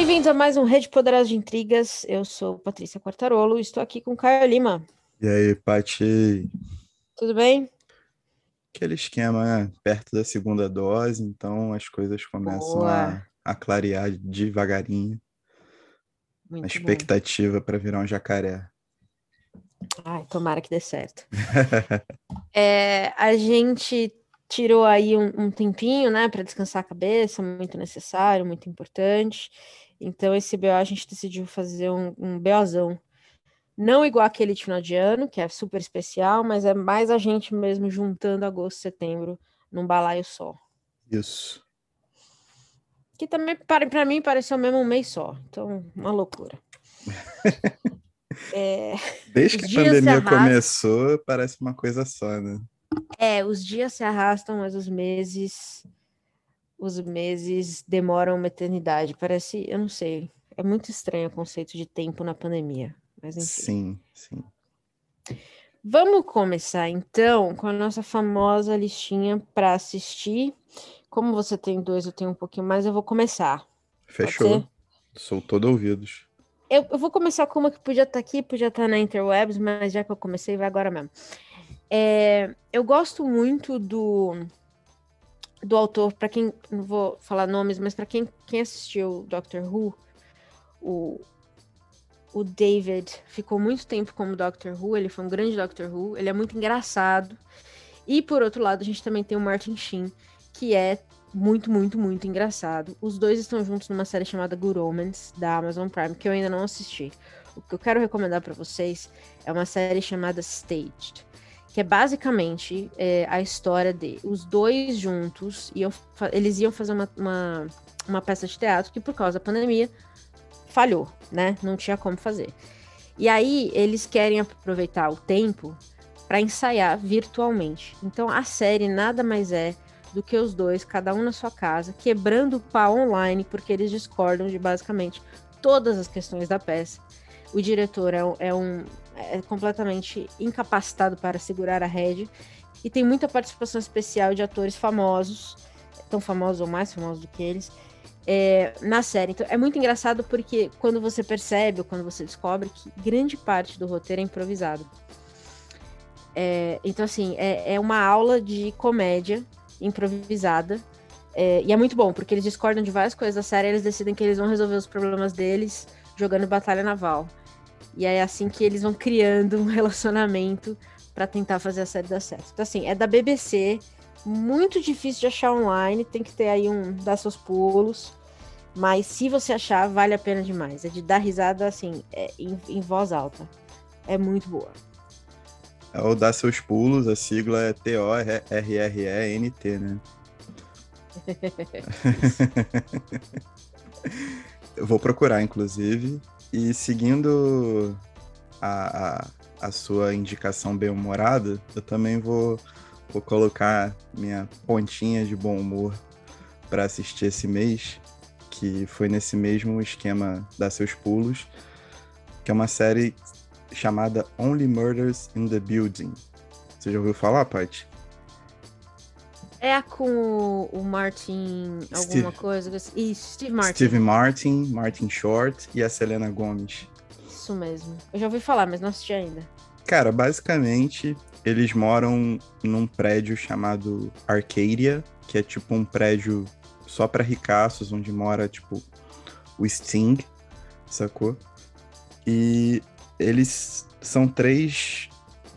bem-vindos a mais um Rede Poderosa de Intrigas. Eu sou Patrícia Quartarolo e estou aqui com Caio Lima. E aí, Pati? Tudo bem? Aquele esquema, né? Perto da segunda dose, então as coisas começam a, a, clarear devagarinho. Muito a expectativa para virar um jacaré. Ai, tomara que dê certo. é, a gente tirou aí um, um tempinho, né, para descansar a cabeça, muito necessário, muito importante. Então, esse BO a gente decidiu fazer um, um BOzão. Não igual aquele de final de ano, que é super especial, mas é mais a gente mesmo juntando agosto e setembro num balaio só. Isso. Que também, para mim, pareceu mesmo um mês só. Então, uma loucura. é, Desde que a pandemia começou, parece uma coisa só, né? É, os dias se arrastam, mas os meses os meses demoram uma eternidade. Parece, eu não sei, é muito estranho o conceito de tempo na pandemia, mas enfim. Sim, sim. Vamos começar então com a nossa famosa listinha para assistir. Como você tem dois, eu tenho um pouquinho mais, eu vou começar. Fechou. Sou todo ouvidos. Eu, eu, vou começar com uma que podia estar tá aqui, podia estar tá na Interwebs, mas já que eu comecei, vai agora mesmo. É, eu gosto muito do, do autor, para quem, não vou falar nomes, mas para quem, quem assistiu Doctor Who, o, o David ficou muito tempo como Doctor Who, ele foi um grande Doctor Who, ele é muito engraçado. E por outro lado, a gente também tem o Martin Sheen, que é muito, muito, muito engraçado. Os dois estão juntos numa série chamada Good Omens, da Amazon Prime, que eu ainda não assisti. O que eu quero recomendar para vocês é uma série chamada Staged que é basicamente é, a história de os dois juntos, iam, eles iam fazer uma, uma, uma, peça de teatro que, por causa da pandemia, falhou, né? Não tinha como fazer. E aí, eles querem aproveitar o tempo para ensaiar virtualmente. Então, a série nada mais é do que os dois, cada um na sua casa, quebrando o pau online, porque eles discordam de basicamente todas as questões da peça. O diretor é, é um, é completamente incapacitado para segurar a rede. E tem muita participação especial de atores famosos, tão famosos ou mais famosos do que eles, é, na série. Então é muito engraçado porque quando você percebe ou quando você descobre que grande parte do roteiro é improvisado. É, então, assim, é, é, uma aula de comédia improvisada. É, e é muito bom, porque eles discordam de várias coisas da série eles decidem que eles vão resolver os problemas deles jogando batalha naval. E é assim que eles vão criando um relacionamento para tentar fazer a série dar certo. Então, assim, é da BBC, muito difícil de achar online, tem que ter aí um, dar seus pulos. Mas se você achar, vale a pena demais. É de dar risada, assim, é, em, em voz alta. É muito boa. É o dar seus pulos, a sigla é T-O-R-R-E-N-T, né? Eu vou procurar, inclusive. E seguindo a, a, a sua indicação bem-humorada, eu também vou, vou colocar minha pontinha de bom humor para assistir esse mês, que foi nesse mesmo esquema Dar Seus Pulos, que é uma série chamada Only Murders in the Building. Você já ouviu falar, Paty? É com o Martin Steve, alguma coisa? Isso, Steve Martin. Steve Martin, Martin Short e a Selena Gomez. Isso mesmo. Eu já ouvi falar, mas não assisti ainda. Cara, basicamente, eles moram num prédio chamado Arcadia, que é tipo um prédio só para ricaços, onde mora, tipo, o Sting, sacou? E eles são três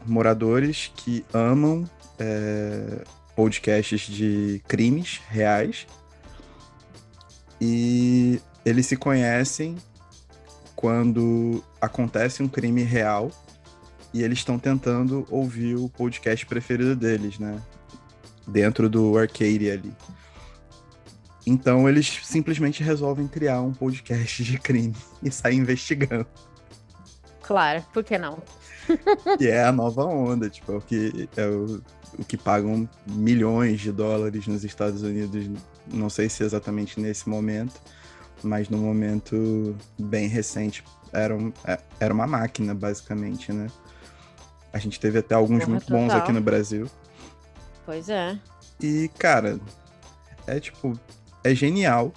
moradores que amam é, podcasts de crimes reais. E eles se conhecem quando acontece um crime real e eles estão tentando ouvir o podcast preferido deles, né? Dentro do arcade ali. Então eles simplesmente resolvem criar um podcast de crime e sair investigando. Claro, por que não? e é a nova onda, tipo, é o que é o o que pagam milhões de dólares nos Estados Unidos, não sei se exatamente nesse momento, mas no momento bem recente era, um, é, era uma máquina, basicamente, né? A gente teve até alguns Porra, muito bons aqui no Brasil. Pois é. E, cara, é tipo, é genial.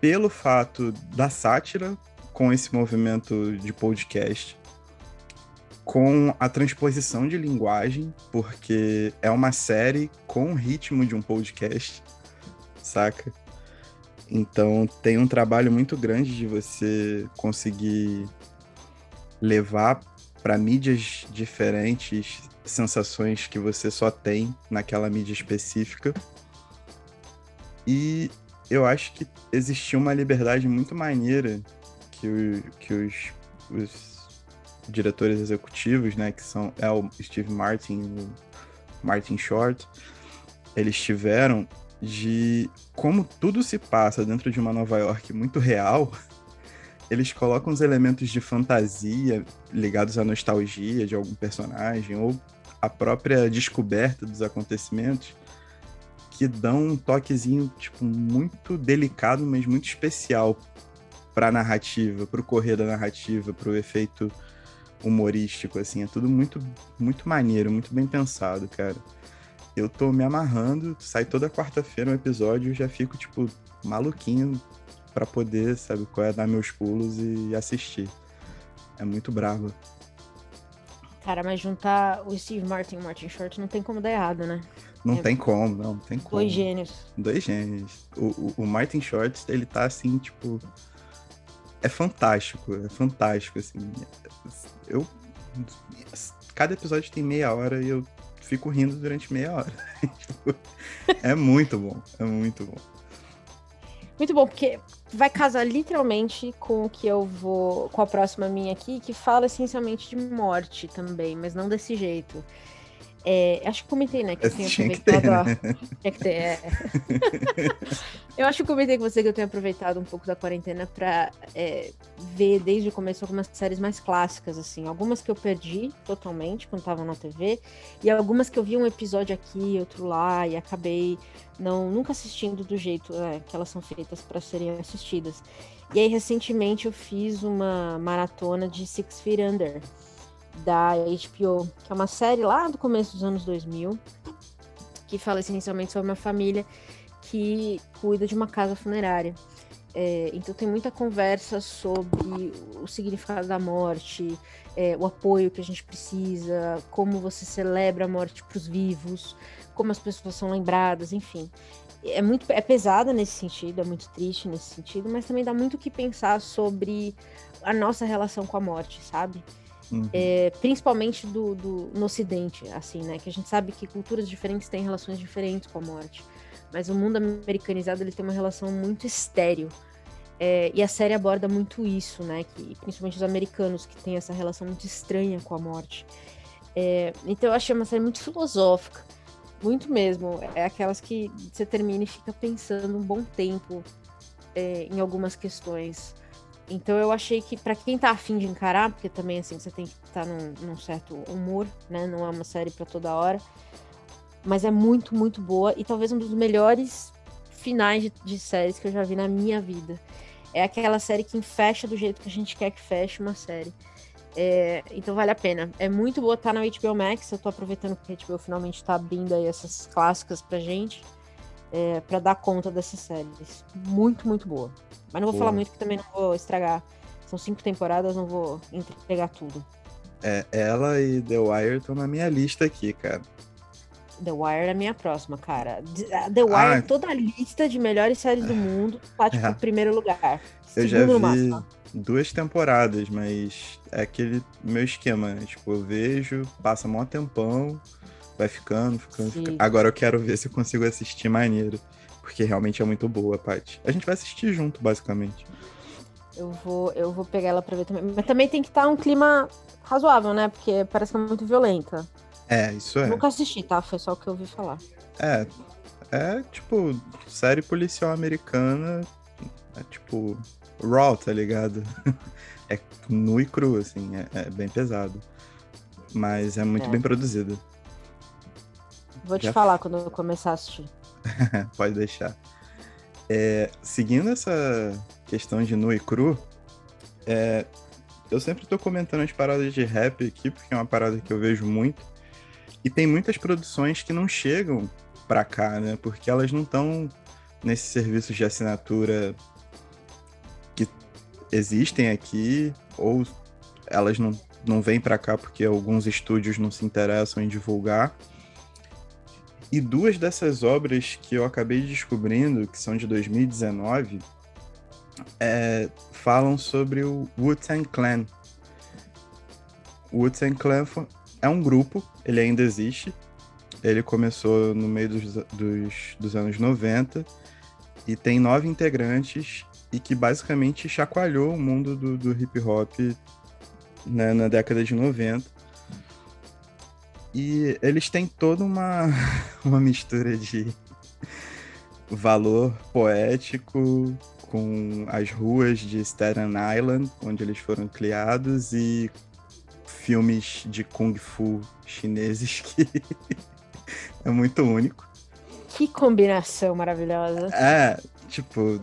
pelo fato da sátira com esse movimento de podcast, com a transposição de linguagem, porque é uma série com o ritmo de um podcast, saca? Então tem um trabalho muito grande de você conseguir levar para mídias diferentes sensações que você só tem naquela mídia específica. E eu acho que existia uma liberdade muito maneira que, o, que os, os diretores executivos, né, que são é o Steve Martin e o Martin Short, eles tiveram de como tudo se passa dentro de uma Nova York muito real, eles colocam os elementos de fantasia ligados à nostalgia de algum personagem ou a própria descoberta dos acontecimentos que dão um toquezinho tipo muito delicado, mas muito especial para a narrativa, para o correr da narrativa, para o efeito humorístico assim, é tudo muito muito maneiro, muito bem pensado, cara. Eu tô me amarrando, sai toda quarta-feira um episódio, já fico tipo maluquinho para poder, sabe, qual é dar meus pulos e assistir. É muito bravo. Cara, mas juntar o Steve Martin e o Martin Short não tem como dar errado, né? Não é. tem como, não, não tem como. Dois gênios. Dois gênios. O, o, o, Martin Short, ele tá assim, tipo. É fantástico, é fantástico, assim. Eu. Cada episódio tem meia hora e eu fico rindo durante meia hora. Tipo, é muito bom, é muito bom. Muito bom, porque vai casar literalmente com o que eu vou. com a próxima minha aqui, que fala essencialmente de morte também, mas não desse jeito. É, acho que comentei, né? Que eu tenho Tinha aproveitado. Que ter, né? Tinha que ter, é. eu acho que comentei com você que eu tenho aproveitado um pouco da quarentena pra é, ver desde o começo algumas séries mais clássicas, assim. Algumas que eu perdi totalmente quando estavam na TV, e algumas que eu vi um episódio aqui, outro lá, e acabei não nunca assistindo do jeito é, que elas são feitas para serem assistidas. E aí, recentemente, eu fiz uma maratona de Six Feet Under da HBO, que é uma série lá do começo dos anos 2000, que fala essencialmente sobre uma família que cuida de uma casa funerária. É, então tem muita conversa sobre o significado da morte, é, o apoio que a gente precisa, como você celebra a morte para os vivos, como as pessoas são lembradas, enfim. É muito é pesada nesse sentido, é muito triste nesse sentido, mas também dá muito o que pensar sobre a nossa relação com a morte, sabe? Uhum. É, principalmente do, do, no Ocidente, assim, né? Que a gente sabe que culturas diferentes têm relações diferentes com a morte. Mas o mundo americanizado ele tem uma relação muito estéreo. É, e a série aborda muito isso, né? Que, principalmente os americanos que têm essa relação muito estranha com a morte. É, então eu achei uma série muito filosófica, muito mesmo. É aquelas que você termina e fica pensando um bom tempo é, em algumas questões. Então eu achei que para quem tá afim de encarar, porque também assim você tem que estar tá num, num, certo humor, né? Não é uma série para toda hora. Mas é muito, muito boa e talvez um dos melhores finais de, de, séries que eu já vi na minha vida. É aquela série que fecha do jeito que a gente quer que feche uma série. É, então vale a pena. É muito boa, tá na HBO Max. Eu tô aproveitando que a HBO finalmente tá abrindo aí essas clássicas pra gente. É, para dar conta dessas séries. Muito, muito boa. Mas não vou falar muito, que também não vou estragar. São cinco temporadas, não vou entregar tudo. É, ela e The Wire estão na minha lista aqui, cara. The Wire é a minha próxima, cara. The Wire, ah, toda a lista de melhores séries do mundo, tá, tipo, é. primeiro lugar. Eu já vi máximo. duas temporadas, mas é aquele meu esquema? Tipo, eu vejo, passa mó tempão, vai ficando, ficando, ficando. Agora eu quero ver se eu consigo assistir maneiro porque realmente é muito boa, Paty. A gente vai assistir junto, basicamente. Eu vou, eu vou pegar ela pra ver também. Mas também tem que estar tá um clima razoável, né? Porque parece que é muito violenta. É, isso é. nunca assisti, tá? Foi só o que eu ouvi falar. É. É tipo, série policial americana. É tipo. Raw, tá ligado? é nu e cru, assim. É, é bem pesado. Mas é muito é. bem produzido. Vou te Já... falar quando eu começar a assistir. Pode deixar. É, seguindo essa questão de nu e cru, é, eu sempre estou comentando as paradas de rap aqui, porque é uma parada que eu vejo muito. E tem muitas produções que não chegam pra cá, né? Porque elas não estão nesses serviços de assinatura existem aqui, ou elas não, não vêm para cá porque alguns estúdios não se interessam em divulgar. E duas dessas obras que eu acabei descobrindo, que são de 2019, é, falam sobre o Wu-Tang Clan. O Wu-Tang Clan é um grupo, ele ainda existe. Ele começou no meio dos, dos, dos anos 90 e tem nove integrantes e que basicamente chacoalhou o mundo do, do hip hop né, na década de 90. E eles têm toda uma, uma mistura de valor poético com as ruas de Staten Island, onde eles foram criados, e filmes de Kung Fu chineses que é muito único. Que combinação maravilhosa. É, tipo,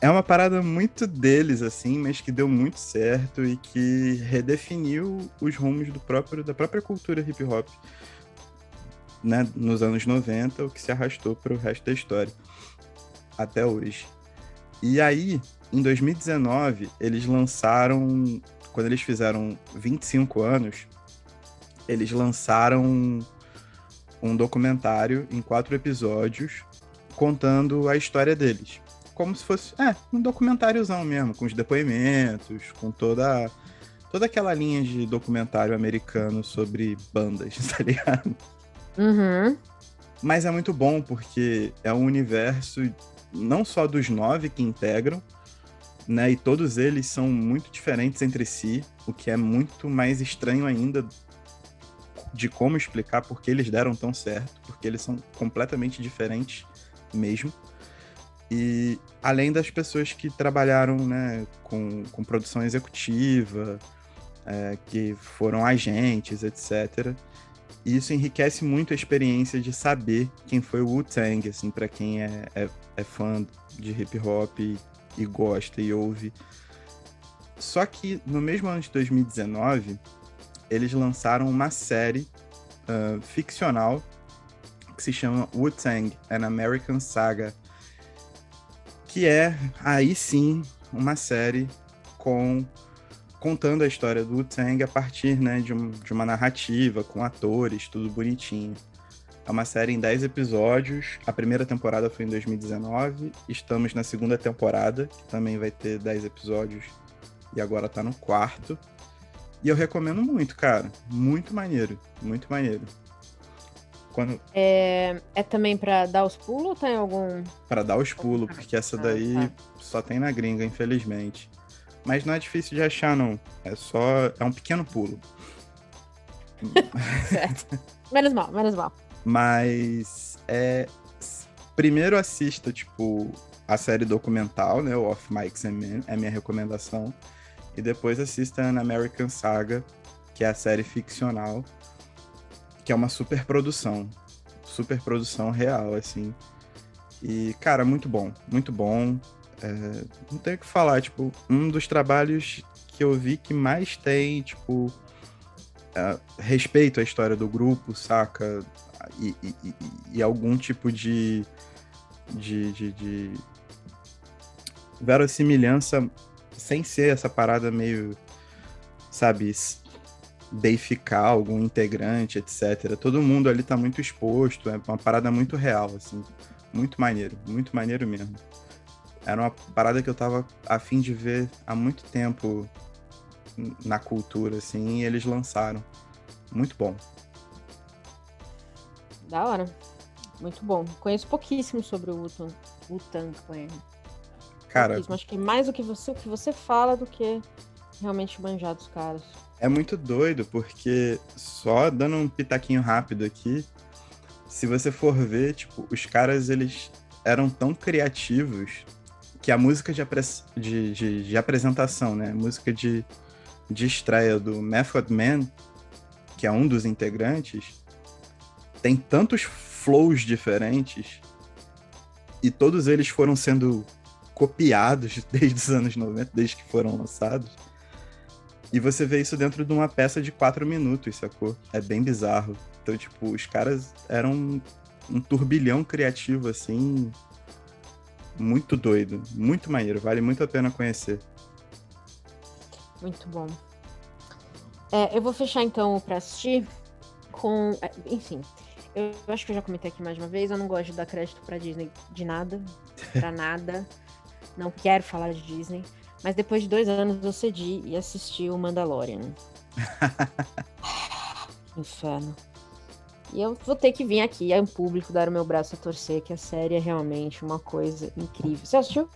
é uma parada muito deles, assim, mas que deu muito certo e que redefiniu os rumos do próprio, da própria cultura hip hop né, nos anos 90, o que se arrastou para o resto da história até hoje. E aí, em 2019, eles lançaram, quando eles fizeram 25 anos, eles lançaram um documentário em quatro episódios contando a história deles como se fosse, é, um documentáriozão mesmo, com os depoimentos, com toda toda aquela linha de documentário americano sobre bandas, tá ligado? Uhum. Mas é muito bom porque é um universo não só dos nove que integram, né? E todos eles são muito diferentes entre si, o que é muito mais estranho ainda de como explicar porque eles deram tão certo, porque eles são completamente diferentes mesmo. E além das pessoas que trabalharam né, com, com produção executiva, é, que foram agentes, etc. isso enriquece muito a experiência de saber quem foi o Wu-Tang, assim, para quem é, é, é, fã de hip hop e, e gosta e ouve. Só que no mesmo ano de 2019, eles lançaram uma série uh, ficcional que se chama Wu-Tang, An American Saga, que é aí sim uma série com contando a história do Tang a partir né, de, um, de, uma narrativa, com atores, tudo bonitinho. É uma série em 10 episódios. A primeira temporada foi em 2019. Estamos na segunda temporada, que também vai ter 10 episódios. E agora tá no quarto. E eu recomendo muito, cara. Muito maneiro. Muito maneiro. Quando... É, é também para dar os pulos ou tem algum. Para dar os pulos, porque essa ah, daí tá. só tem na gringa, infelizmente. Mas não é difícil de achar, não. É só. É um pequeno pulo. certo. Menos mal, menos mal. Mas é. Primeiro assista, tipo, a série documental, né? O Off Mics and Men, é minha recomendação. E depois assista An American Saga, que é a série ficcional que é uma super produção. Super produção real, assim. E, cara, muito bom, muito bom. É, não tenho o que falar, tipo, um dos trabalhos que eu vi que mais tem, tipo, é, respeito à história do grupo, saca? E, e, e algum tipo de, de, de, de verossimilhança sem ser essa parada meio, sabe, deificar algum integrante, etc. Todo mundo ali tá muito exposto, é uma parada muito real, assim. Muito maneiro, muito maneiro mesmo. Era uma parada que eu tava afim de ver há muito tempo na cultura, assim, e eles lançaram. Muito bom. Da hora. Muito bom. Conheço pouquíssimo sobre o Wu-Tang Clan. Cara, acho que mais o que você, o que você fala do que realmente manjar dos caras. É muito doido, porque só dando um pitaquinho rápido aqui, se você for ver, tipo, os caras, eles eram tão criativos que a música de, de, de, de apresentação, né? A música de, de estreia do Method Man, que é um dos integrantes, tem tantos flows diferentes e todos eles foram sendo copiados desde os anos 90, desde que foram lançados e você vê isso dentro de uma peça de quatro minutos, sacou? É bem bizarro. Então, tipo, os caras eram um, turbilhão criativo, assim, muito doido, muito maneiro, vale muito a pena conhecer. Muito bom. É, eu vou fechar então para assistir com. É, enfim, eu acho que eu já comentei aqui mais uma vez, eu não gosto de dar crédito pra Disney de nada, pra nada. Não quero falar de Disney. Mas depois de dois anos eu cedi e assisti o Mandalorian. Inferno. E eu vou ter que vir aqui em público dar o meu braço a torcer, que a série é realmente uma coisa incrível. Você assistiu?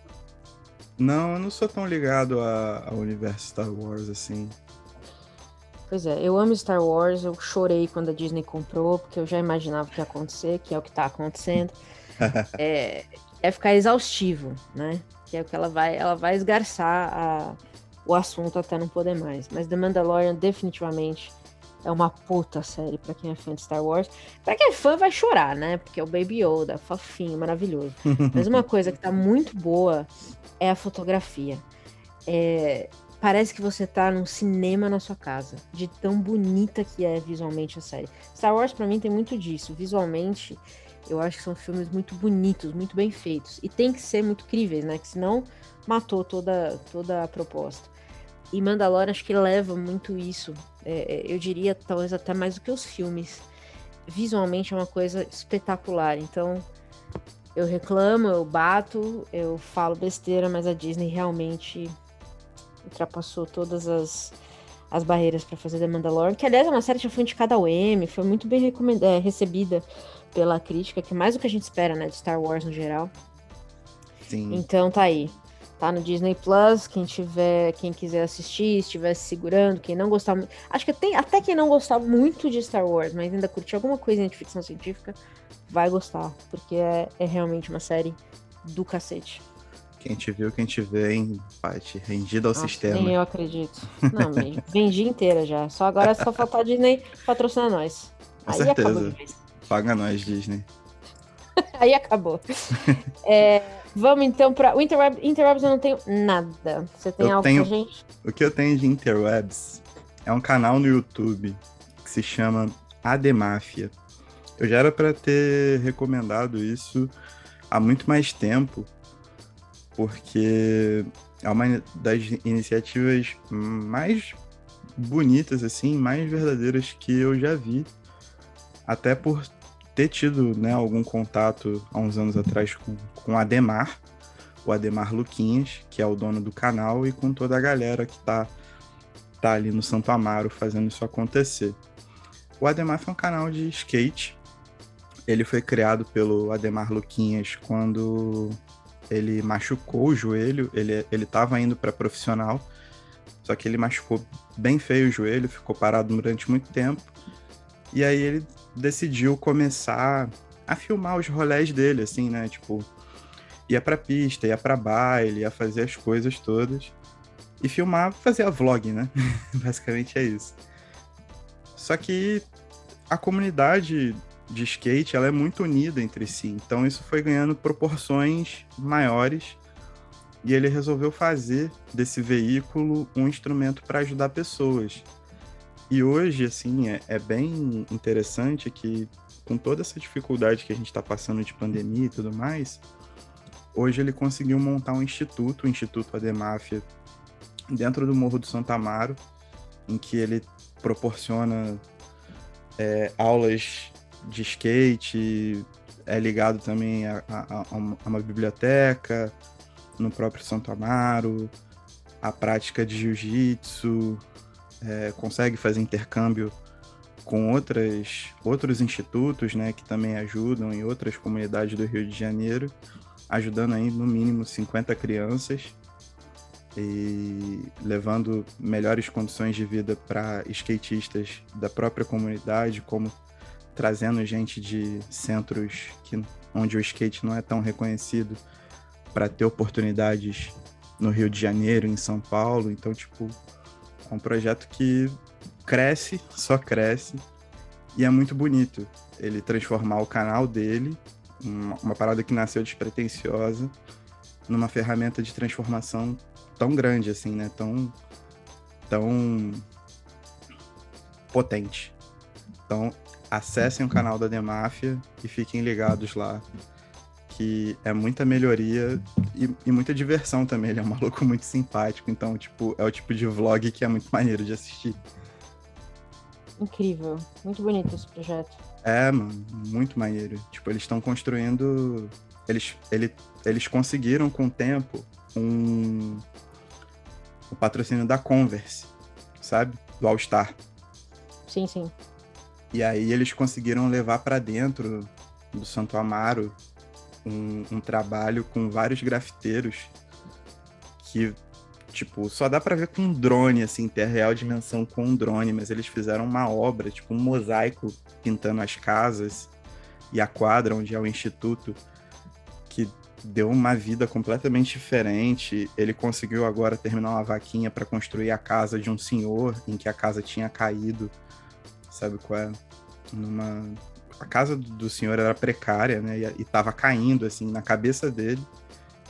Não, eu não sou tão ligado ao universo Star Wars assim. Pois é, eu amo Star Wars, eu chorei quando a Disney comprou, porque eu já imaginava o que ia acontecer, que é o que tá acontecendo. é, é ficar exaustivo, né? Que é o que ela vai, ela vai esgarçar a, o assunto até não poder mais. Mas The Mandalorian definitivamente é uma puta série para quem é fã de Star Wars. Para quem é fã vai chorar, né? Porque é o Baby Yoda, fofinho, maravilhoso. Mas uma coisa que tá muito boa é a fotografia. É, parece que você tá num cinema na sua casa, de tão bonita que é visualmente a série. Star Wars para mim tem muito disso, visualmente eu acho que são filmes muito bonitos, muito bem feitos e tem que ser muito críveis, né? Que senão matou toda toda a proposta. E Mandalorian acho que leva muito isso. É, é eu diria talvez até mais do que os filmes. Visualmente é uma coisa espetacular. Então eu reclamo, eu bato, eu falo besteira, mas a Disney realmente ultrapassou todas as, as barreiras para fazer The Mandalorian, que aliás é uma série que já foi indicada ao Emmy, foi muito bem é, recebida pela crítica, que é mais do que a gente espera, né, de Star Wars no geral. Sim. Então tá aí. Tá no Disney Plus, quem tiver, quem quiser assistir, estiver se segurando, quem não gostar muito. Acho que tem até quem não gostar muito de Star Wars, mas ainda curtir alguma coisa de ficção científica, vai gostar, porque é, é realmente uma série do cacete. Quem te viu, quem te vê, hein, Paty? Rendido ao Nossa, sistema. Nem eu acredito. Não, vendi inteira já. Só agora é só faltar a Disney patrocinar nós. Com Aí certeza. Paga nós, Disney. Aí acabou. é, vamos então para o Interweb. Interwebs eu não tenho nada. Você tem eu algo tenho... gente? O que eu tenho de Interwebs é um canal no YouTube que se chama Ademáfia. Eu já era para ter recomendado isso há muito mais tempo, porque é uma das iniciativas mais bonitas, assim, mais verdadeiras que eu já vi. Até por ter tido né, algum contato há uns anos atrás com, com Ademar, o Ademar Luquinhas, que é o dono do canal, e com toda a galera que tá, tá ali no Santo Amaro fazendo isso acontecer. O Ademar foi um canal de skate. Ele foi criado pelo Ademar Luquinhas quando ele machucou o joelho, ele, ele tava indo para profissional, só que ele machucou bem feio o joelho, ficou parado durante muito tempo. E aí ele decidiu começar a filmar os rolés dele, assim, né? Tipo, ia pra pista, ia pra baile, ia fazer as coisas todas. E filmar, fazer a vlog, né? Basicamente é isso. Só que a comunidade de skate ela é muito unida entre si, então isso foi ganhando proporções maiores e ele resolveu fazer desse veículo um instrumento para ajudar pessoas. E hoje, assim, é, é, bem interessante que, com toda essa dificuldade que a gente está passando de pandemia e tudo mais, hoje ele conseguiu montar um instituto, o Instituto Ademáfia, dentro do Morro do Santa Amaro, em que ele proporciona é, aulas de skate, é ligado também a, a, a, uma biblioteca no próprio Santo Amaro, a prática de jiu-jitsu, é, consegue fazer intercâmbio com outras, outros institutos né, que também ajudam em outras comunidades do Rio de Janeiro, ajudando aí no mínimo 50 crianças e levando melhores condições de vida para skatistas da própria comunidade, como trazendo gente de centros que, onde o skate não é tão reconhecido para ter oportunidades no Rio de Janeiro, em São Paulo. Então, tipo, é um projeto que cresce, só cresce, e é muito bonito ele transformar o canal dele, uma, uma parada que nasceu despretensiosa, numa ferramenta de transformação tão grande assim, né? Tão, tão potente. Então, acessem o canal da Demáfia e fiquem ligados lá, que é muita melhoria e, e, muita diversão também. Ele é um maluco muito simpático. Então, tipo, é o tipo de vlog que é muito maneiro de assistir. Incrível. Muito bonito esse projeto. É, mano, muito maneiro. Tipo, eles estão construindo. Eles, ele, eles conseguiram com o tempo um. O patrocínio da Converse, sabe? Do All Star. Sim, sim. E aí eles conseguiram levar para dentro do Santo Amaro um, um trabalho com vários grafiteiros que, tipo, só dá para ver com um drone, assim, ter a real dimensão com um drone, mas eles fizeram uma obra, tipo, um mosaico pintando as casas e a quadra onde é o instituto, que deu uma vida completamente diferente. Ele conseguiu agora terminar uma vaquinha para construir a casa de um senhor em que a casa tinha caído, sabe qual é? Numa a casa do senhor era precária, né? E, estava caindo assim na cabeça dele.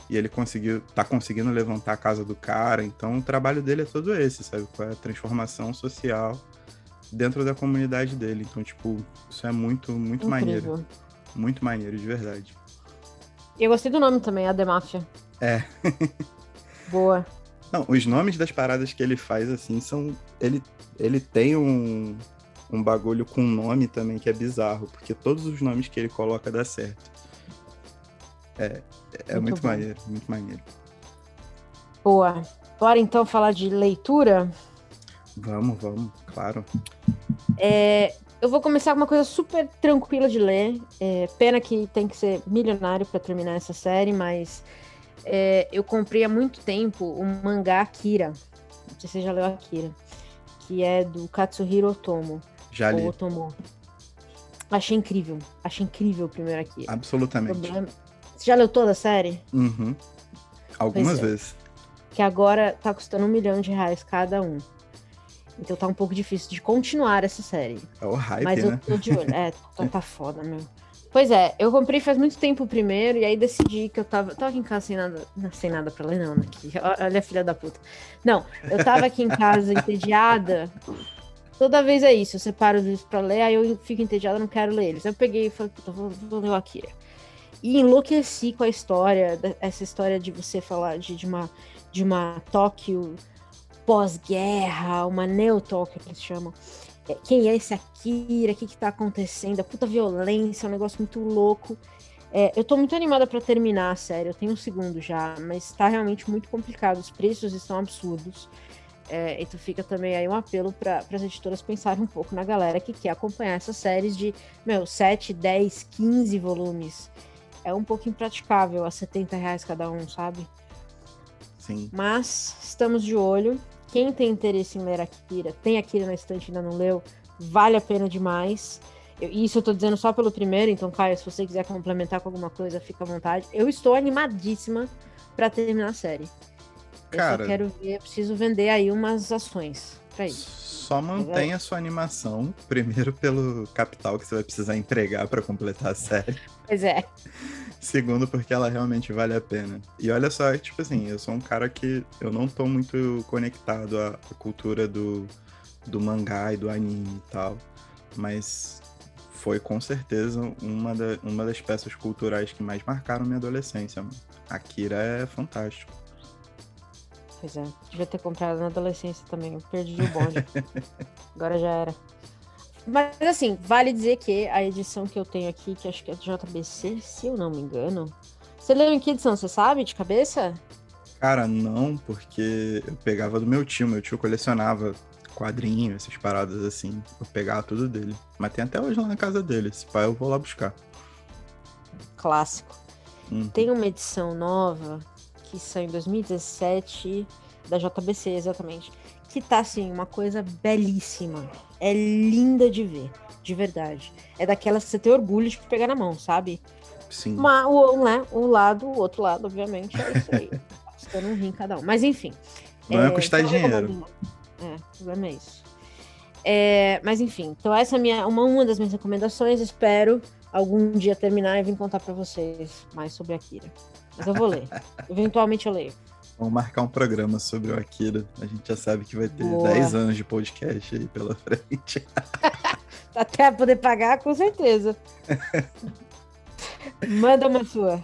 E ele conseguiu, tá conseguindo levantar a casa do cara. Então o trabalho dele é todo esse, sabe? Com a transformação social dentro da comunidade dele. Então, tipo, isso é muito, muito Incrível. maneiro. Muito maneiro, de verdade. E eu gostei do nome também, a The. É. Boa. Não, os nomes das paradas que ele faz, assim, são. Ele, ele tem um, um bagulho com nome também que é bizarro, porque todos os nomes que ele coloca dá certo. É, é muito, muito maneiro, muito maneiro. Boa. Bora então falar de leitura? Vamos, vamos, claro. É, eu vou começar com uma coisa super tranquila de ler. É, pena que tem que ser milionário para terminar essa série, mas é, eu comprei há muito tempo um mangá Akira. Não sei se você já leu Akira. Que é do Katsuhiro Otomo. Já li. Otomo. Achei incrível. Achei incrível o primeiro aqui. Absolutamente. Problema... Você já leu toda a série? Uhum. Algumas é. vezes. Que agora tá custando um milhão de reais cada um. Então tá um pouco difícil de continuar essa série. É o hype, Mas né? eu tô de olho. É, tá, tá foda, meu. Pois é, eu comprei faz muito tempo o primeiro, e aí decidi que eu tava. Tava aqui em casa sem nada. Sem nada pra ler, não, aqui. Olha a filha da puta. Não, eu tava aqui em casa entediada. Toda vez é isso, eu separo os livros pra ler, aí eu fico entediada, não quero ler eles. Eu peguei e falei, puta, vou, vou ler o Akira. E enlouqueci com a história, essa história de você falar de, de uma, de uma Tóquio pós-guerra, uma neo-Tóquio que eles chamam. É, quem é esse Akira? O que, que tá acontecendo? A puta violência, é um negócio muito louco. É, eu tô muito animada para terminar a série, eu tenho um segundo já, mas tá realmente muito complicado. Os preços estão absurdos. É, então fica também aí um apelo para as editoras pensarem um pouco na galera que quer acompanhar essas séries de, meu, 7, 10, 15 volumes. É um pouco impraticável a 70 reais cada um, sabe? Sim. Mas estamos de olho. Quem tem interesse em ler Akira, tem Akira na estante e ainda não leu, vale a pena demais. Eu, isso eu tô dizendo só pelo primeiro, então, Caio, se você quiser complementar com alguma coisa, fica à vontade. Eu estou animadíssima para terminar a série. Cara, eu quero ver, eu preciso vender aí umas ações para isso. Só mantenha a sua animação, primeiro pelo capital que você vai precisar entregar para completar a série. Pois é. Segundo, porque ela realmente vale a pena. E olha só, tipo assim, eu sou um cara que eu não tô muito conectado à, à cultura do, do mangá e do anime e tal, mas foi com certeza uma, da, uma das peças culturais que mais marcaram minha adolescência. Mano. Akira é fantástico. Pois é, devia ter comprado na adolescência também, eu perdi o bonde. Agora já era. Mas assim, vale dizer que a edição que eu tenho aqui, que acho que é do JBC, se eu não me engano. Você leu em que edição, você sabe, de cabeça? Cara, não, porque eu pegava do meu tio, meu tio colecionava quadrinhos, essas paradas assim. Eu pegava tudo dele. Mas tem até hoje lá na casa dele. Se pai eu vou lá buscar. Clássico. Uhum. Tem uma edição nova que saiu em 2017, da JBC, exatamente. Que tá, assim, uma coisa belíssima. É linda de ver, de verdade. É daquelas que você tem orgulho de pegar na mão, sabe? Sim. Mas, o, né, o lado, o outro lado, obviamente, é isso aí. Custando um rim cada um. Mas, enfim. Não é, é custar então, dinheiro. É, o problema é isso. É, mas enfim, então essa é minha, uma, uma das minhas recomendações. Espero algum dia terminar e vir contar para vocês mais sobre Akira. Mas eu vou ler. Eventualmente eu leio. Vamos marcar um programa sobre o Akira. A gente já sabe que vai ter Boa. 10 anos de podcast aí pela frente. Até poder pagar, com certeza. Manda uma sua.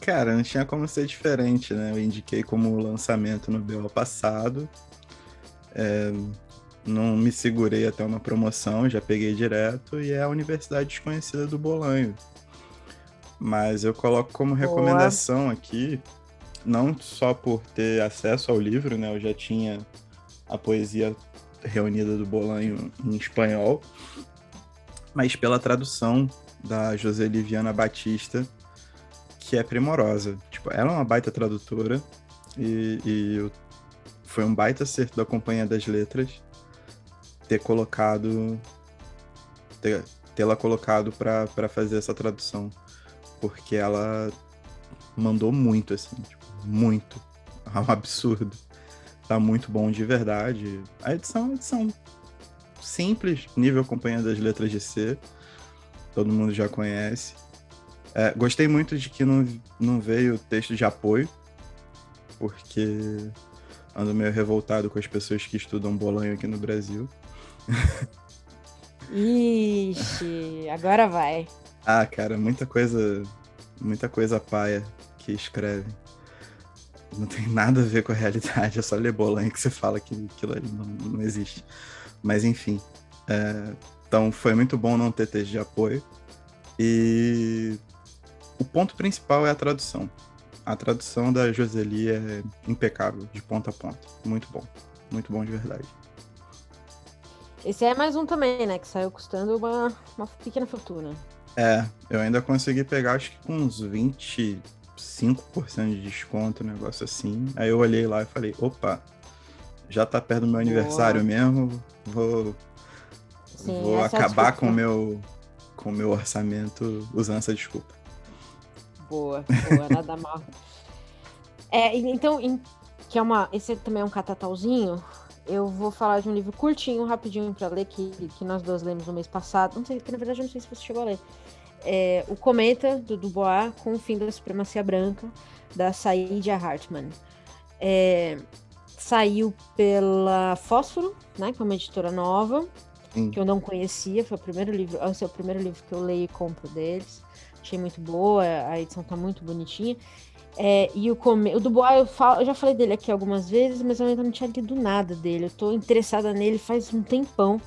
Cara, não tinha como ser diferente, né? Eu indiquei como lançamento no BO passado. É, não me segurei até uma promoção, já peguei direto, e é a Universidade Desconhecida do Bolanho. Mas eu coloco como recomendação Boa. aqui, não só por ter acesso ao livro, né? Eu já tinha a poesia reunida do Bolanho em espanhol, mas pela tradução da José Viana Batista, que é primorosa. Tipo, ela é uma baita tradutora e, e foi um baita acerto da Companhia das Letras ter colocado ter, tê-la colocado para fazer essa tradução, porque ela mandou muito assim, tipo, muito, é um absurdo. Tá muito bom de verdade. A edição é uma edição simples, nível Companhia das Letras de C, todo mundo já conhece. É, gostei muito de que não, não veio texto de apoio, porque ando meio revoltado com as pessoas que estudam bolanho aqui no Brasil. Ixi, agora vai. Ah, cara, muita coisa, muita coisa paia que escreve. Não tem nada a ver com a realidade, é só ler bolanho que você fala que aquilo ali não, não existe. Mas enfim. É, então foi muito bom não ter texto de apoio. E o ponto principal é a tradução. A tradução da Joseli é impecável, de ponta a ponta. Muito bom. Muito bom de verdade. Esse é mais um também, né? Que saiu custando uma, uma pequena fortuna. É, eu ainda consegui pegar, acho que com uns 25% de desconto, um negócio assim. Aí eu olhei lá e falei, opa, já tá perto do meu aniversário Boa. mesmo, vou, Sim, vou é acabar com o meu, com meu orçamento usando essa desculpa. Boa, boa, nada mal. É, então, que é uma. Esse também é um catatalzinho eu vou falar de um livro curtinho, rapidinho para ler, que, que nós dois lemos no mês passado. Não sei, que na verdade eu não sei se você chegou a ler. É, o Cometa, do Dubois, com o fim da supremacia branca, da Saidia Hartman. É, saiu pela Fósforo, né, que é uma editora nova, Sim. que eu não conhecia, foi o primeiro livro, esse é o primeiro livro que eu leio e compro deles. Achei muito boa, a edição tá muito bonitinha. É, e o, come... o Dubois, eu, falo, eu já falei dele aqui algumas vezes, mas eu ainda não tinha lido nada dele. Eu tô interessada nele faz um tempão.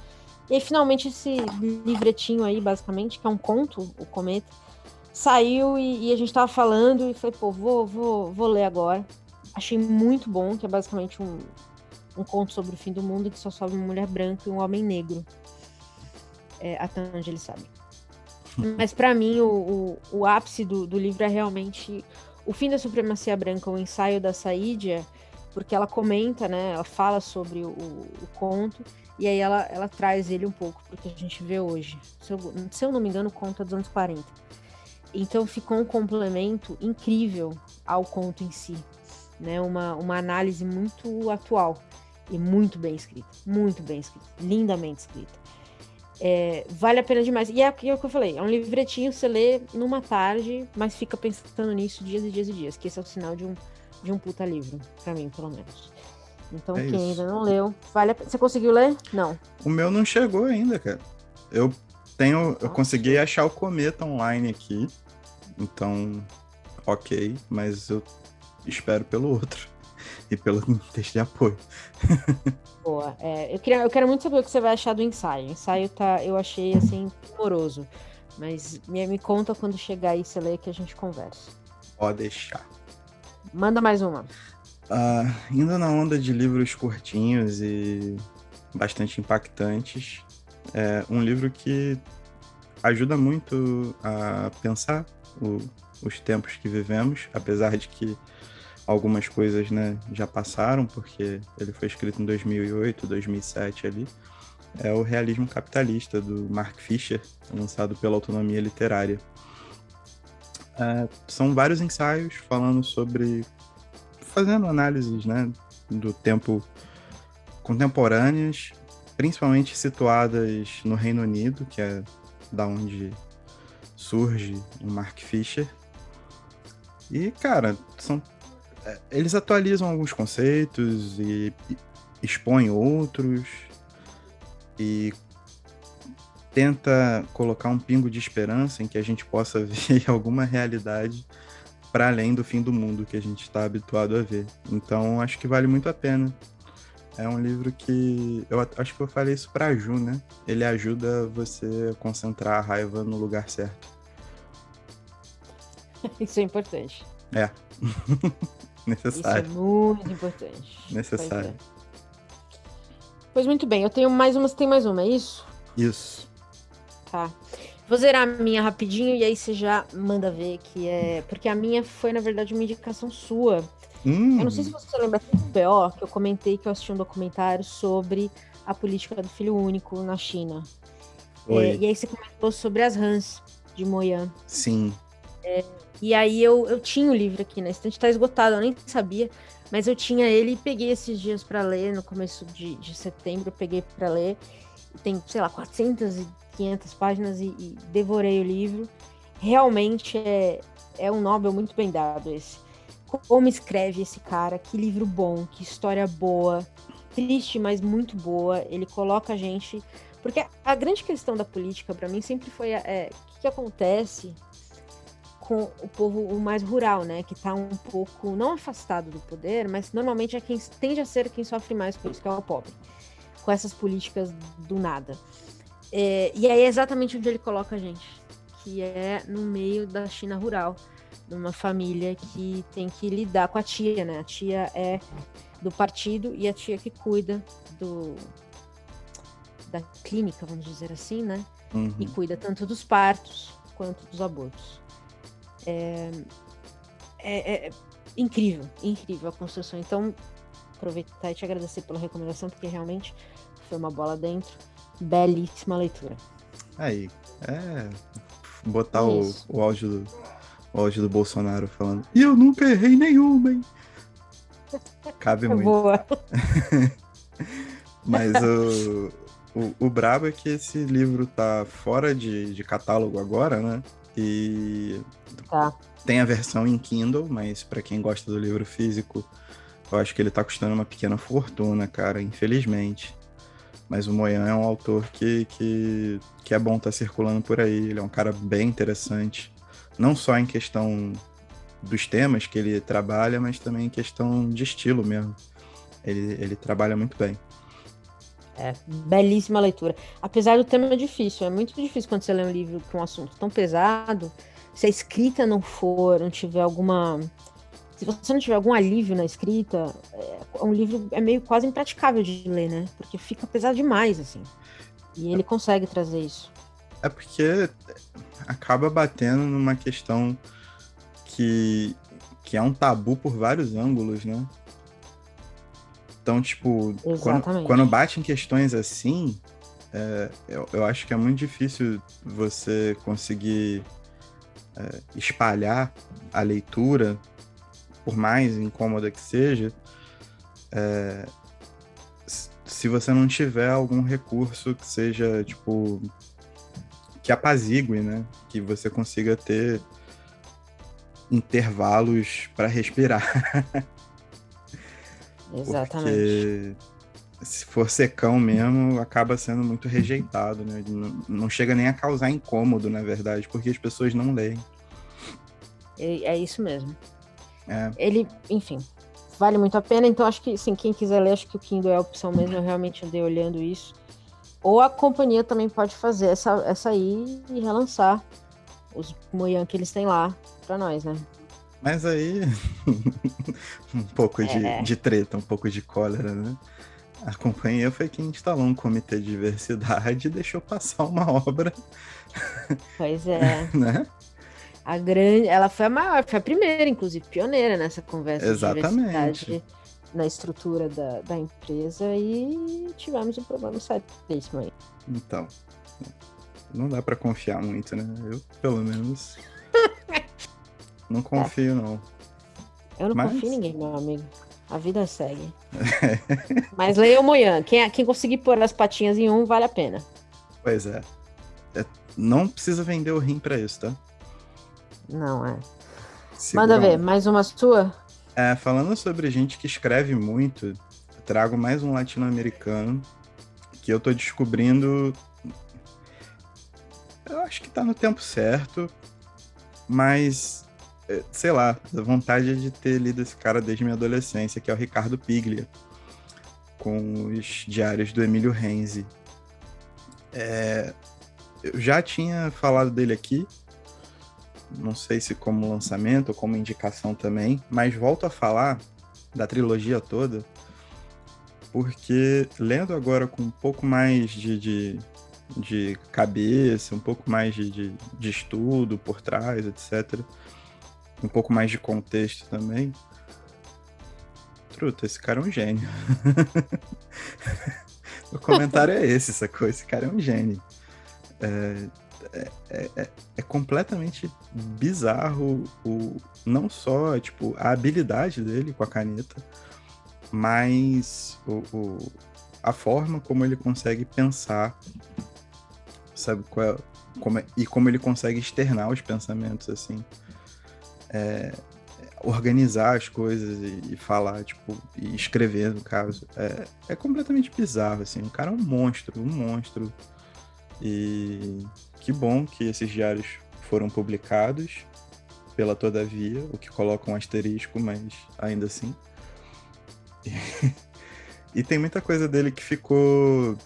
E aí, finalmente, esse livretinho aí, basicamente, que é um conto, o Cometa, saiu e, e a gente tava falando e foi, pô, vou, vou, vou ler agora. Achei muito bom, que é basicamente um, um conto sobre o fim do mundo que só sobe uma mulher branca e um homem negro. É, até onde ele sabe. Mas para mim, o, o, o ápice do, do livro é realmente o Fim da Supremacia Branca, o ensaio da Saídia, porque ela comenta, né? Ela fala sobre o, o conto e aí ela, ela traz ele um pouco para que a gente vê hoje. Se eu, se eu não me engano, conta dos anos 40. Então ficou um complemento incrível ao conto em si, né? Uma, uma análise muito atual e muito bem escrita, muito bem escrita, lindamente escrita. É, vale a pena demais. E é, é, o que eu falei, é um livretinho, você lê numa tarde, mas fica pensando nisso dias e dias e dias, que esse é o sinal de um, de um puta livro, pra mim, pelo menos. Então, é quem isso. ainda não leu, vale a. Você conseguiu ler? Não. O meu não chegou ainda, cara. Eu tenho. Nossa. Eu consegui achar o Cometa online aqui. Então, ok, mas eu espero pelo outro. E pelo texto de apoio. Boa. É, eu, queria, eu quero muito saber o que você vai achar do ensaio. O ensaio tá, eu achei assim, primoroso. Mas me, me conta quando chegar aí, você lê que a gente conversa. Pode deixar. Manda mais uma. Uh, indo na onda de livros curtinhos e bastante impactantes, é um livro que ajuda muito a pensar o, os tempos que vivemos, apesar de que algumas coisas né, já passaram, porque ele foi escrito em 2008, 2007 ali. É o Realismo Capitalista, do Mark Fisher, lançado pela Autonomia Literária. É, são vários ensaios falando sobre. fazendo análises né, do tempo contemporâneas, principalmente situadas no Reino Unido, que é da onde surge o Mark Fisher. E, cara, são eles atualizam alguns conceitos e, e expõem outros e tenta colocar um pingo de esperança em que a gente possa ver alguma realidade para além do fim do mundo que a gente está habituado a ver. Então, acho que vale muito a pena. É um livro que eu acho que eu falei isso para Ju, né? Ele ajuda você a concentrar a raiva no lugar certo. Isso é importante. É. Necessário. Isso é muito importante. Necessário. Pois, é. pois muito bem, eu tenho mais uma, você tem mais uma, é isso? Isso. Tá. Vou zerar a minha rapidinho e aí você já manda ver que é. Porque a minha foi, na verdade, uma indicação sua. Hum. Eu não sei se você lembra do BO, que eu comentei que eu assisti um documentário sobre a política do filho único na China. É, e aí você comentou sobre as rãs de Moyan. Sim. É, e aí eu, eu tinha o livro aqui na estante, tá esgotado, eu nem sabia, mas eu tinha ele e peguei esses dias para ler, no começo de, de setembro, eu peguei para ler. Tem, sei lá, 400 e 500 páginas e, e devorei o livro. Realmente é, é um Nobel muito bem dado esse. Como escreve esse cara, que livro bom, que história boa, triste, mas muito boa. Ele coloca a gente. Porque a grande questão da política, para mim, sempre foi é, o que, que, acontece com o povo o mais rural, né? Que tá um pouco, não afastado do poder, mas normalmente é quem tende a ser quem sofre mais por isso, que é o pobre. Com essas políticas do nada. É, e aí é exatamente onde ele coloca a gente, que é no meio da China rural, numa família que tem que lidar com a tia, né? A tia é do partido e a tia que cuida do da clínica, vamos dizer assim, né? Uhum. E cuida tanto dos partos quanto dos abortos. É, é, é incrível, incrível a construção. Então, aproveitar e te agradecer pela recomendação, porque realmente foi uma bola dentro belíssima leitura. Aí, é. Botar o, o, áudio do, o áudio do Bolsonaro falando. E eu nunca errei nenhuma, hein? Cabe muito. Boa. Mas o, o, o brabo é que esse livro tá fora de, de catálogo agora, né? E tá. tem a versão em Kindle, mas para quem gosta do livro físico, eu acho que ele tá custando uma pequena fortuna, cara, infelizmente. Mas o Moyan é um autor que, que, que é bom estar tá circulando por aí. Ele é um cara bem interessante. Não só em questão dos temas que ele trabalha, mas também em questão de estilo mesmo. Ele, ele trabalha muito bem. É, belíssima leitura. Apesar do tema difícil, é muito difícil quando você lê um livro com um assunto tão pesado, se a escrita não for, não tiver alguma se você não tiver algum alívio na escrita, é um livro é meio quase impraticável de ler, né? Porque fica pesado demais, assim. E ele consegue trazer isso. É porque acaba batendo numa questão que, que é um tabu por vários ângulos, né? Então, tipo, quando, quando, bate em questões assim, é, eu, eu, acho que é muito difícil você conseguir é, espalhar a leitura por mais incômoda que seja, é, se você não tiver algum recurso que seja, tipo, que apazigue, né? Que você consiga ter intervalos para respirar. Exatamente. Porque se for secão mesmo, acaba sendo muito rejeitado, né? Não, não chega nem a causar incômodo, na verdade, porque as pessoas não leem. É, é isso mesmo. É. Ele, enfim, vale muito a pena. Então, acho que, sim, quem quiser ler, acho que o Kindle é a opção mesmo. Eu realmente andei olhando isso. Ou a companhia também pode fazer essa, essa aí e relançar os Moyan que eles têm lá para nós, né? Mas aí, um pouco de, é. de treta, um pouco de cólera, né? A companhia foi quem instalou um comitê de diversidade e deixou passar uma obra. Pois é. né? a grande. Ela foi a maior, foi a primeira, inclusive, pioneira nessa conversa Exatamente. de na estrutura da, da empresa e tivemos um problema seríssimo aí. Então, não dá para confiar muito, né? Eu, pelo menos, não confio, não. Eu não Mas... confio em ninguém, meu amigo. A vida segue. Mas leia o Moyan. Quem, quem conseguir pôr as patinhas em um, vale a pena. Pois é. é não precisa vender o rim para isso, tá? Não, é. Manda ver, mais uma sua? É, falando sobre gente que escreve muito, trago mais um latino-americano que eu tô descobrindo. Eu acho que tá no tempo certo, mas sei lá, a vontade de ter lido esse cara desde minha adolescência, que é o Ricardo Piglia, com os diários do Emílio Renzi. É, eu já tinha falado dele aqui, não sei se como lançamento ou como indicação também, mas volto a falar da trilogia toda, porque lendo agora com um pouco mais de, de, de cabeça, um pouco mais de, de, de estudo por trás, etc., um pouco mais de contexto também. Truta, esse cara é um gênio. o comentário é esse, sacou? Esse cara é um gênio. É, é, é, é, completamente bizarro o, não só tipo, a habilidade dele com a caneta, mas o, o a forma como ele consegue pensar, sabe? Qual é, como é, e como ele consegue externar os pensamentos, assim é, organizar as coisas e, e, falar, tipo, e escrever, no caso, é, é completamente bizarro, assim. O cara é um monstro, um monstro. E que bom que esses diários foram publicados pela Todavia, o que coloca um asterisco, mas ainda assim. E, e tem muita coisa dele que ficou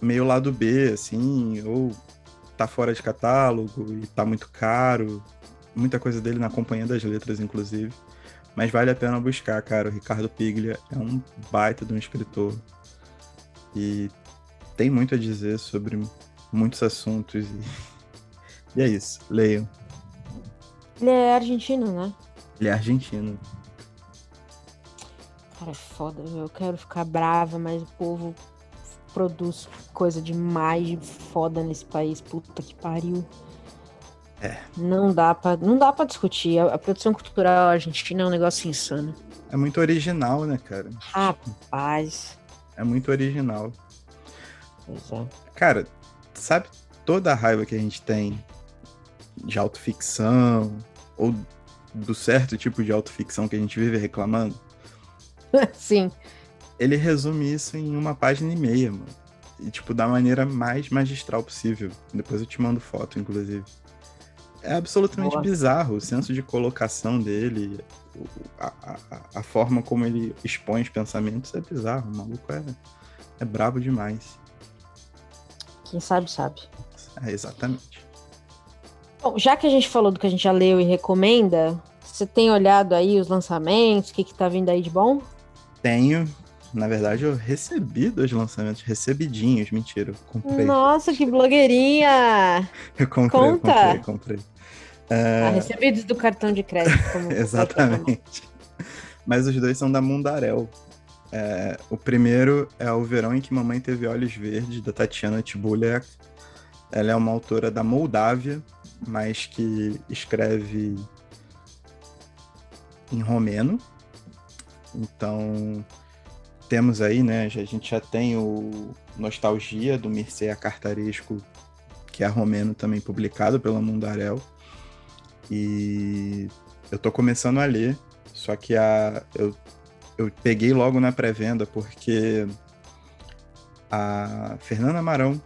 meio lado B, assim, ou tá fora de catálogo e tá muito caro, muita coisa dele na Companhia das Letras, inclusive. Mas vale a pena buscar, cara. O Ricardo Piglia é um baita de um escritor. E tem muito a dizer sobre muitos assuntos. E, e é isso. Leiam. Ele é argentino, né? Ele é argentino. Cara, é foda. Eu quero ficar brava, mas o povo produz coisa demais de foda nesse país. Puta que pariu. É. Não dá para não dá para discutir. A, a, produção cultural argentina é um negócio insano. É muito original, né, cara? Rapaz. É muito original. É. Cara, sabe toda a raiva que a gente tem de autoficção ou do certo tipo de autoficção que a gente vive reclamando? Sim. Ele resume isso em uma página e meia, mano. E, tipo, da maneira mais magistral possível. Depois eu te mando foto, inclusive. É absolutamente Boa. bizarro o senso de colocação dele, a, a, a, forma como ele expõe os pensamentos é bizarro. O maluco é, é brabo demais. Quem sabe, sabe. É, exatamente. Bom, já que a gente falou do que a gente já leu e recomenda, você tem olhado aí os lançamentos? O que, que tá vindo aí de bom? Tenho. Na verdade, eu recebi dois lançamentos recebidinhos. Mentira, comprei. Nossa, que blogueirinha! eu comprei, Conta. eu comprei, comprei. É... Ah, recebidos do cartão de crédito. Exatamente. Mas os dois são da Mundarel. É, o primeiro é O Verão em que Mamãe Teve Olhos Verdes, da Tatiana Tibulek. Ela é uma autora da Moldávia, mas que escreve em romeno. Então, temos aí, né? A gente já tem o Nostalgia, do Mircea Cartaresco, que é romeno também publicado pela Mundarel. E eu tô começando a ler, só que a, eu, eu peguei logo na pré-venda porque a Fernanda Marão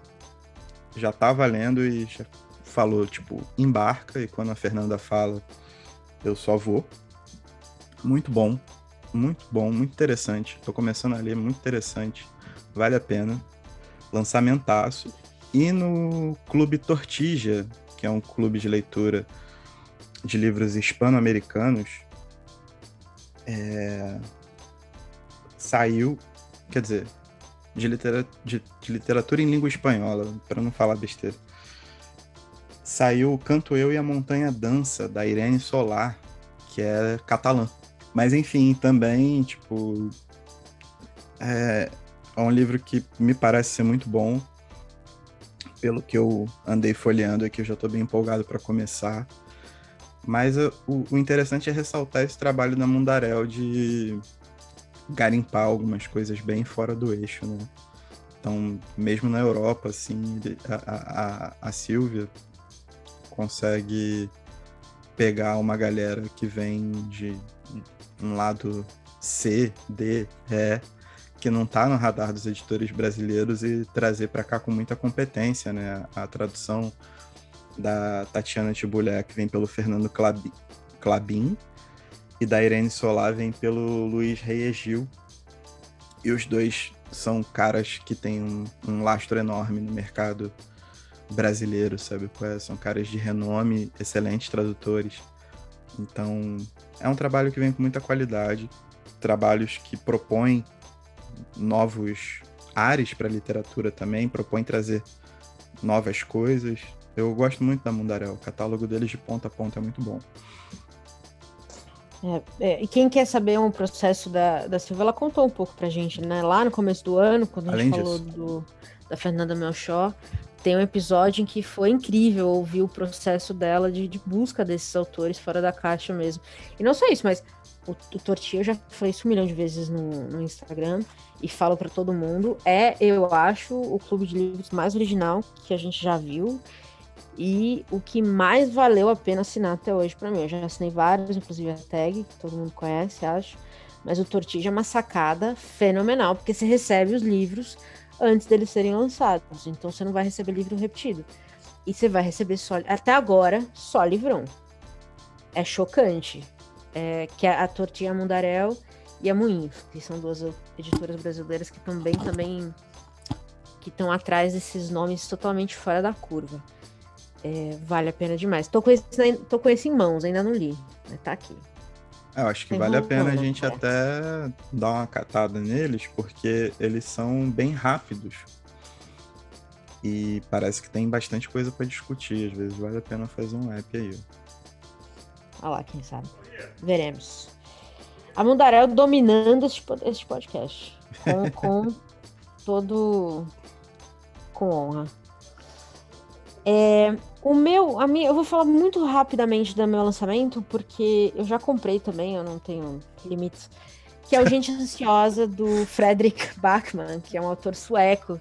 já tava lendo e já falou, tipo, embarca, e quando a Fernanda fala, eu só vou. Muito bom, muito bom, muito interessante. Tô começando a ler, muito interessante. Vale a pena. Lançamentaço. E no Clube Tortija, que é um clube de leitura de livros hispano-americanos é, saiu, quer dizer, de, litera, de, de literatura em língua espanhola, para não falar besteira. Saiu Canto Eu e a Montanha Dança, da Irene Solar, que é catalã. Mas enfim, também, tipo. É, é um livro que me parece ser muito bom. Pelo que eu andei folheando aqui, eu já estou bem empolgado para começar. Mas o, o, interessante é ressaltar esse trabalho da Mundarel de garimpar algumas coisas bem fora do eixo, né? Então, mesmo na Europa, assim, a, a, a Silvia consegue pegar uma galera que vem de um lado C, D, E, que não está no radar dos editores brasileiros e trazer para cá com muita competência, né? A tradução da Tatiana Tibulé, que vem pelo Fernando Clabi, Clabin, e da Irene Solar vem pelo Luiz Reis Gil. E os dois são caras que têm um, um lastro enorme no mercado brasileiro, sabe? São caras de renome, excelentes tradutores. Então, é um trabalho que vem com muita qualidade, trabalhos que propõem novos ares para a literatura também, propõem trazer novas coisas. Eu gosto muito da Mundarel, o catálogo deles de ponta a ponta é muito bom. É, é, e quem quer saber um processo da, da Silva, ela contou um pouco pra gente, né? Lá no começo do ano, quando a gente Além falou do, da Fernanda Melchor, tem um episódio em que foi incrível ouvir o processo dela de, de busca desses autores fora da caixa mesmo. E não só isso, mas o, o eu já falei isso um milhão de vezes no, no Instagram e falo para todo mundo, é, eu acho, o clube de livros mais original que a gente já viu e o que mais valeu a pena assinar até hoje para mim. Eu já assinei vários, inclusive a tag, que todo mundo conhece, acho. Mas o Tortilha é uma sacada fenomenal, porque você recebe os livros antes deles serem lançados. Então você não vai receber livro repetido. E você vai receber só, até agora, só livrão. É chocante. É, que a, a Tortilha Mundarel e a Moinhos, que são duas editoras brasileiras que também também que estão atrás desses nomes totalmente fora da curva. É, vale a pena demais. Tô com, esse, tô com esse em mãos, ainda não li, mas tá aqui. Eu acho que vale a pena a gente até dar uma catada neles, porque eles são bem rápidos. E parece que tem bastante coisa para discutir. Às vezes vale a pena fazer um app aí. Olha lá, quem sabe. Veremos. A Mundarel dominando este podcast. Com, com todo. Com honra. É, o meu, a minha, eu vou falar muito rapidamente do meu lançamento, porque eu já comprei também, eu não tenho limites. Que é o Gente Ansiosa do Frederick Bachmann, que é um autor sueco,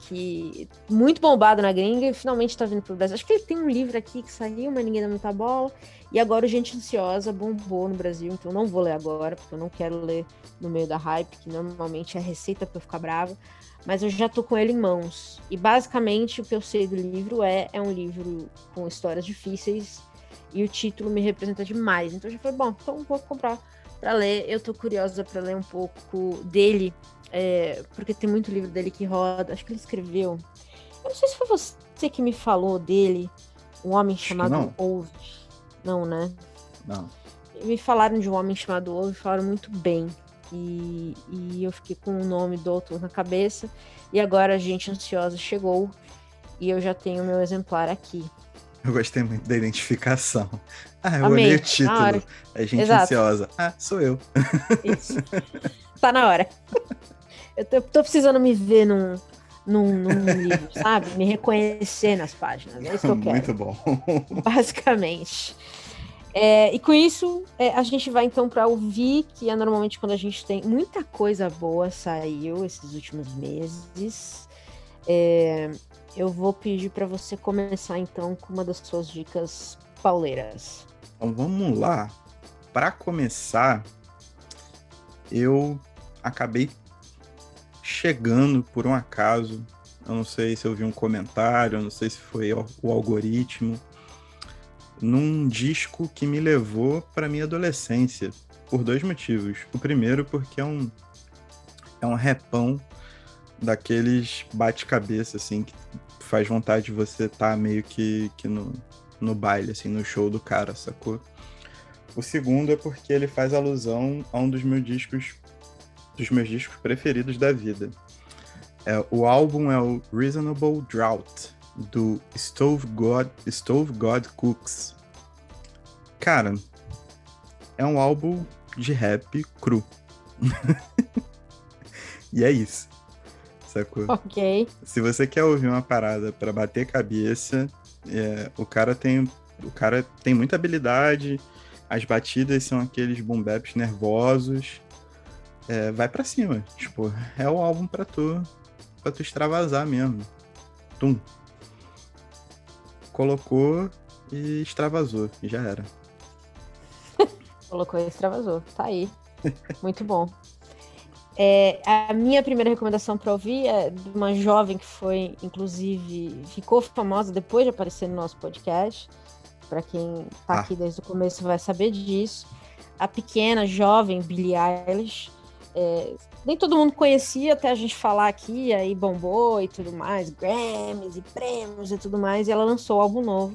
que muito bombado na gringa e finalmente tá vindo pro Brasil. Acho que ele tem um livro aqui que saiu, mas ninguém dá muita bola. E agora o Gente Ansiosa bombou no Brasil, então não vou ler agora, porque eu não quero ler no meio da hype, que normalmente é receita para eu ficar brava mas eu já tô com ele em mãos. E basicamente o que eu sei do livro é, é um livro com histórias difíceis e o título me representa demais. Então eu já falei, bom, então vou comprar para ler. Eu tô curiosa para ler um pouco dele, é, porque tem muito livro dele que roda. Acho que ele escreveu. Eu não sei se foi você que me falou dele, um homem chamado Ove. Não, né? Não. Me falaram de um homem chamado Ove, falaram muito bem. E, e eu fiquei com o nome do autor na cabeça. E agora a gente ansiosa chegou e eu já tenho meu exemplar aqui. Eu gostei muito da identificação. Ah, eu Amei. olhei o título. A gente Exato. ansiosa. Ah, sou eu. Isso. Tá na hora. Eu tô, tô precisando me ver num, num, num livro, sabe? Me reconhecer nas páginas. É isso que eu quero. Muito bom. Basicamente. É, e com isso, é, a gente vai então para ouvir, que é normalmente quando a gente tem muita coisa boa saiu esses últimos meses. É, eu vou pedir para você começar então com uma das suas dicas pauleiras. Então vamos lá. Para começar, eu acabei chegando por um acaso. Eu não sei se eu vi um comentário, eu não sei se foi o algoritmo num disco que me levou para minha adolescência, por dois motivos. O primeiro, porque é um, é um repão daqueles bate-cabeça, assim, que faz vontade de você estar tá meio que, que no, no baile, assim, no show do cara, sacou? O segundo é porque ele faz alusão a um dos meus discos, dos meus discos preferidos da vida. É, o álbum é o Reasonable Drought, do Stove God, Stove God Cooks. Cara, é um álbum de rap cru. e é isso. Sacou? Ok. Se você quer ouvir uma parada para bater cabeça, é, o cara tem o cara tem muita habilidade, as batidas são aqueles boom baps nervosos. É, vai para cima. Tipo, é o álbum para tu, para tu extravasar mesmo. Tum colocou e extravasou, e já era. colocou e extravasou, tá aí. Muito bom. É, a minha primeira recomendação para ouvir é de uma jovem que foi, inclusive, ficou famosa depois de aparecer no nosso podcast, para quem tá ah. aqui desde o começo vai saber disso. A pequena, jovem Billie Eilish. É, nem todo mundo conhecia até a gente falar aqui, aí bombou e tudo mais, Grammys e prêmios e tudo mais, e ela lançou o álbum novo,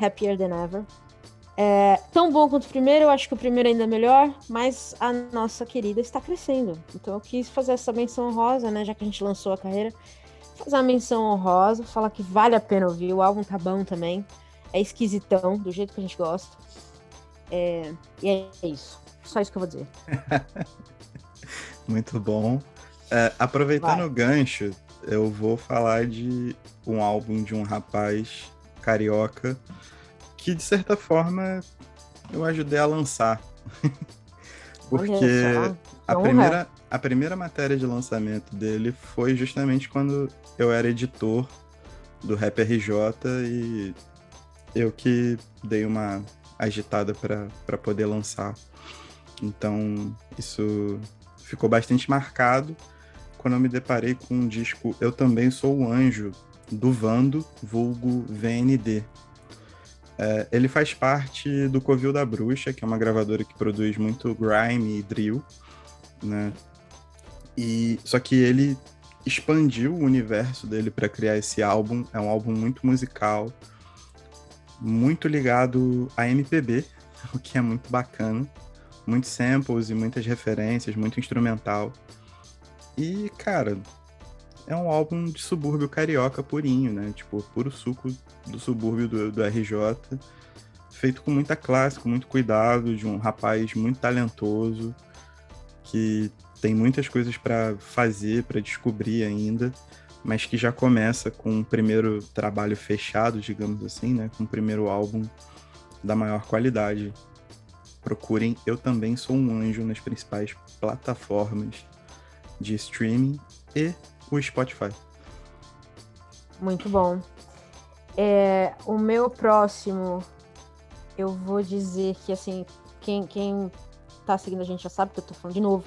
Happier Than Ever. É, tão bom quanto o primeiro, eu acho que o primeiro ainda é melhor, mas a nossa querida está crescendo. Então eu quis fazer essa menção honrosa, né? Já que a gente lançou a carreira, fazer uma menção honrosa, falar que vale a pena ouvir. O álbum tá bom também. É esquisitão, do jeito que a gente gosta. É, e é isso. Só isso que eu vou dizer. Muito bom. É, aproveitando Vai. o gancho, eu vou falar de um álbum de um rapaz carioca que de certa forma eu ajudei a lançar. Porque a primeira, a primeira matéria de lançamento dele foi justamente quando eu era editor do Rap RJ e eu que dei uma agitada para poder lançar. Então, isso ficou bastante marcado quando eu me deparei com um disco Eu Também Sou o Anjo, do Vando, vulgo VND, é, ele faz parte do Covil da Bruxa, que é uma gravadora que produz muito grime e drill, né? E só que ele expandiu o universo dele para criar esse álbum. É um álbum muito musical, muito ligado a MPB, o que é muito bacana. Muitos samples e muitas referências, muito instrumental. E, cara, é um álbum de subúrbio carioca purinho, né? Tipo, puro suco do subúrbio do, do RJ, feito com muita classe, com muito cuidado, de um rapaz muito talentoso, que tem muitas coisas para fazer, para descobrir ainda, mas que já começa com um primeiro trabalho fechado, digamos assim, né? Com o um primeiro álbum da maior qualidade. Procurem Eu Também Sou um Anjo nas principais plataformas de streaming e o Spotify. Muito bom. É, o meu próximo, eu vou dizer que, assim, quem, quem tá seguindo a gente já sabe que eu tô falando de novo.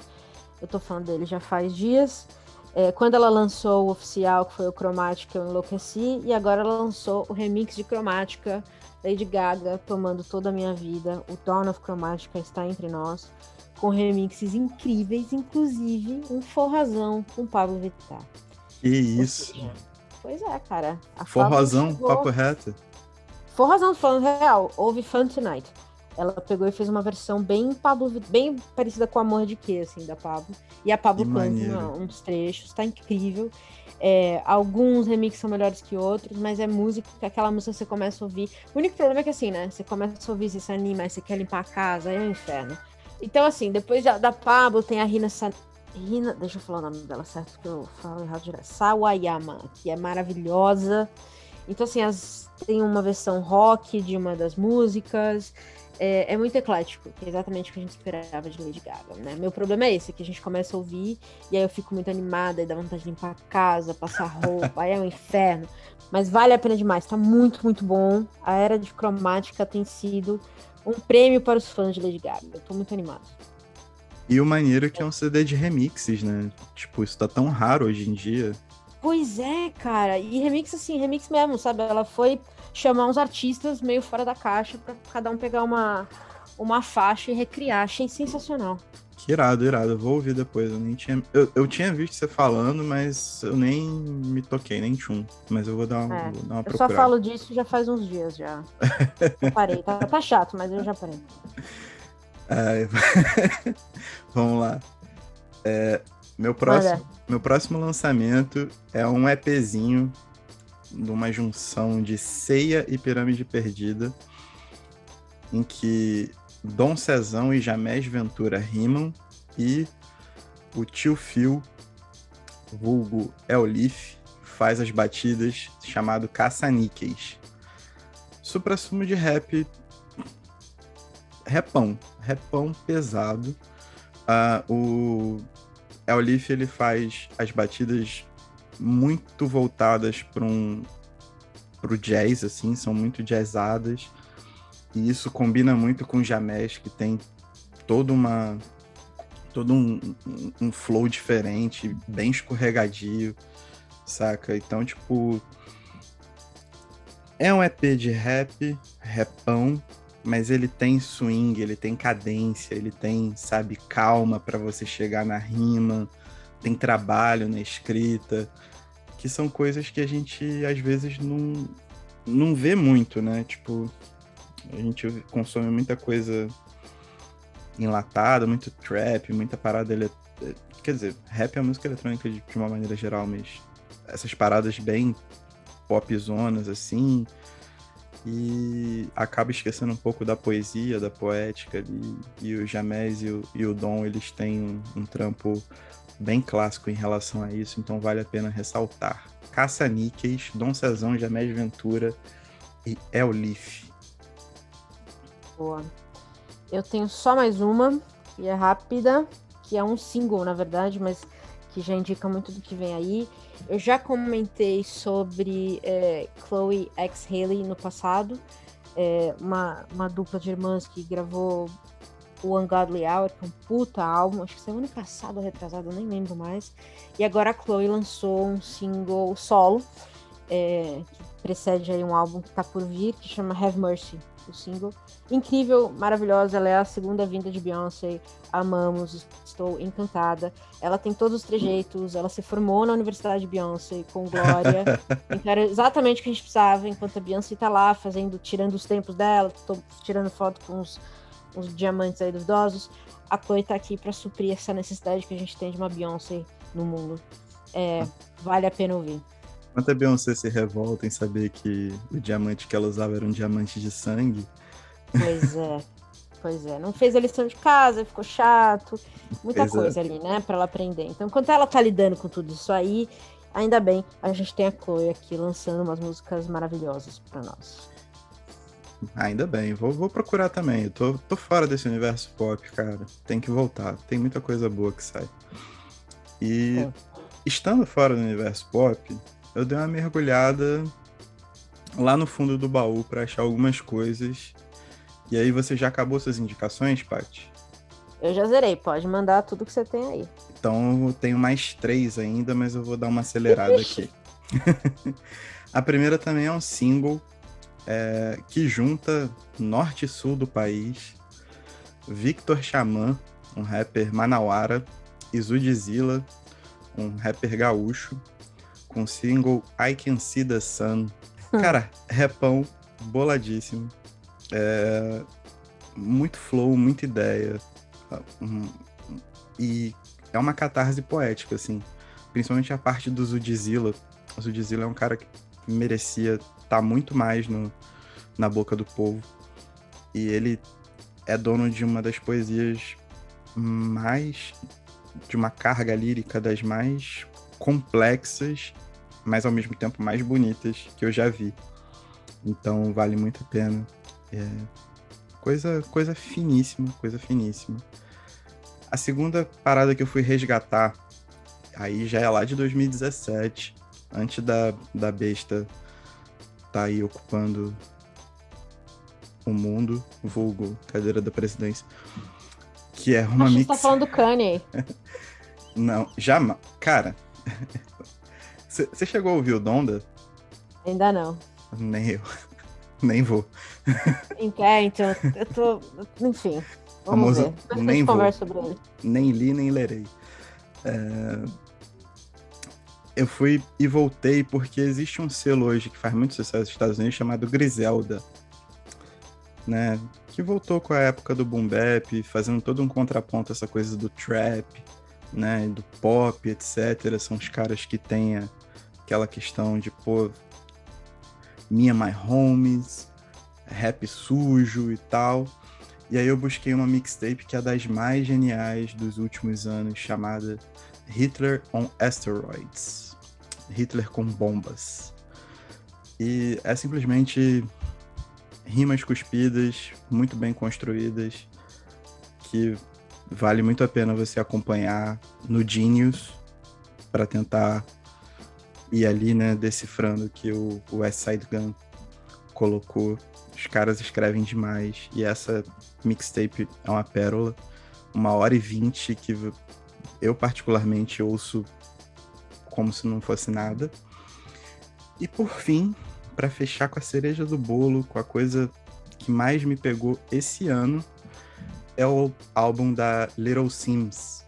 Eu tô falando dele já faz dias. É, quando ela lançou o oficial, que foi o Cromática, eu enlouqueci. E agora ela lançou o remix de Cromática, Lady Gaga, tomando toda a minha vida. O Dawn of Cromática está entre nós com remixes incríveis, inclusive um forrazão com Pablo Vittar. Que isso. pois é, cara. forrazão, papo reto. Forrazão, falando real, houve Fun Tonight. Ela pegou e fez uma versão bem Pablo, bem parecida com Amor de Quê, assim, da Pablo. E a Pablo canta uns trechos, tá incrível. É, alguns remixes são melhores que outros, mas é música, aquela música você começa a ouvir. O único problema é que assim, né? Você começa a ouvir, você se anima, aí você quer limpar a casa, aí é um inferno. Então, assim, depois da, da Pablo tem a Rina, Sa... Rina. Deixa eu falar o nome dela certo, que eu falo errado direto. Sawayama, que é maravilhosa. Então, assim, as... tem uma versão rock de uma das músicas. É, é, muito eclético, que é exatamente o que a gente esperava de Lady Gaga, né? Meu problema é esse, que a gente começa a ouvir e aí eu fico muito animada e dá vontade de limpar a casa, passar roupa, aí é um inferno. Mas vale a pena demais, tá muito, muito bom. A era de cromática tem sido um prêmio para os fãs de Lady Gaga. Eu tô muito animado. E o maneiro é que é um CD de remixes, né? Tipo, isso tá tão raro hoje em dia. Pois é, cara. E remix, assim, remix mesmo, sabe? Ela foi chamar uns artistas meio fora da caixa para cada um pegar uma, uma faixa e recriar. Achei sensacional. Que irado, irado. Eu vou ouvir depois. Eu nem tinha. Eu, eu tinha visto você falando, mas eu nem me toquei, nem tchum. Mas eu vou dar uma, é, vou dar uma eu procurada. só falo disso já faz uns dias já. parei. Tá, tá, chato, mas eu já parei. É... Vamos lá. É, meu, próximo, meu próximo lançamento é um EPzinho de uma junção de Ceia e Pirâmide Perdida, em que Dom Cezão e Jamés Ventura rimam e o tio Phil, vulgo Elif, faz as batidas chamado caça-níqueis. Supra-sumo de rap, repão, repão pesado. Uh, o Elif ele faz as batidas muito voltadas para um pro jazz, assim, são muito jazzadas. E isso combina muito com o Jamés, que tem toda uma todo um, um, flow diferente, bem escorregadio, saca? Então, tipo, É um EP de rap, rapão, mas ele tem swing, ele tem cadência, ele tem, sabe, calma para você chegar na rima, tem trabalho na escrita, que são coisas que a gente às vezes não, não vê muito, né? Tipo, a gente consome muita coisa enlatada, muito trap, muita parada ele Quer dizer, rap é música eletrônica de, uma maneira geral, mas essas paradas bem popzonas assim, e acaba esquecendo um pouco da poesia, da poética. E o Jamés e o, e o Dom, eles têm um, um, trampo bem clássico em relação a isso, então vale a pena ressaltar. Caça-Níqueis, Dom Cezão, Jamés Ventura e El Leaf. Boa. Eu tenho só mais uma, que é rápida, que é um single, na verdade, mas que já indica muito do que vem aí. Eu já comentei sobre é, Chloe X Haley no passado, é, uma, uma dupla de irmãs que gravou o Ungodly Hour, que é um puta álbum, acho que semana passada, retrasado, nem lembro mais. E agora a Chloe lançou um single solo, é, que precede aí um álbum que tá por vir, que chama Have Mercy o single. Incrível, maravilhosa, ela é a segunda vinda de Beyoncé. Amamos, estou encantada. Ela tem todos os trejeitos, ela se formou na Universidade de Beyoncé com glória. então era exatamente o que a gente precisava, enquanto a Beyoncé tá lá fazendo, tirando os tempos dela, tô tirando foto com os, os diamantes aí duvidosos. A Chloe tá aqui para suprir essa necessidade que a gente tem de uma Beyoncé no mundo. É, vale a pena ouvir. Enquanto a Beyoncé se revolta em saber que o diamante que ela usava era um diamante de sangue. Pois é. Pois é, não fez a lição de casa, ficou chato, muita Exato. coisa ali, né, para ela aprender. Então, enquanto ela tá lidando com tudo isso aí, ainda bem, a gente tem a Chloe aqui lançando umas músicas maravilhosas para nós. Ainda bem, vou, vou procurar também. Eu tô, tô fora desse universo pop, cara. Tem que voltar. Tem muita coisa boa que sai. E é. estando fora do universo pop, eu dei uma mergulhada lá no fundo do baú para achar algumas coisas. E aí você já acabou suas indicações, Paty? Eu já zerei, pode mandar tudo que você tem aí. Então eu tenho mais três ainda, mas eu vou dar uma acelerada aqui. a primeira também é um single é, que junta norte e sul do país. Victor Xamã, um rapper manauara, e Zudzilla, um rapper gaúcho com o single I Can See the Sun. Hum. Cara, repão boladíssimo. É, muito flow, muita ideia. E é uma catarse poética, assim. Principalmente a parte do Zudzilla. O Zudzilla é um cara que merecia tá muito mais no, na boca do povo. E ele é dono de uma das poesias mais. de uma carga lírica das mais complexas, mas ao mesmo tempo mais bonitas que eu já vi. Então vale muito a pena. É coisa, coisa finíssima, coisa finíssima. A segunda parada que eu fui resgatar, aí já é lá de 2017, antes da, da besta tá aí ocupando o mundo, vulgo cadeira da presidência, que é uma Acho mix... Que você tá falando do Kanye. Não, jamais. Cara, você chegou a ouvir o Donda? Ainda não. Nem eu. Nem vou. É, então, eu tô. Enfim. Vamos Famoso, ver. nem vou. Nem li, nem lerei. É... Eu fui e voltei porque existe um selo hoje que faz muito sucesso nos Estados Unidos chamado Griselda. Né? Que voltou com a época do boom bap, fazendo todo um contraponto a essa coisa do trap, né, do pop, etc. São os caras que têm aquela questão de, pô, and my homies, rap sujo e tal. E aí eu busquei uma mixtape que é das mais geniais dos últimos anos, chamada Hitler on Asteroids. Hitler com bombas. E é simplesmente rimas cuspidas, muito bem construídas, que vale muito a pena você acompanhar no Genius para tentar ir ali, né, decifrando que o, West Side Gun colocou. Os caras escrevem demais e essa mixtape é uma pérola, uma hora e vinte que eu particularmente ouço como se não fosse nada. E por fim, para fechar com a cereja do bolo, com a coisa que mais me pegou esse ano, é o álbum da Little Sims.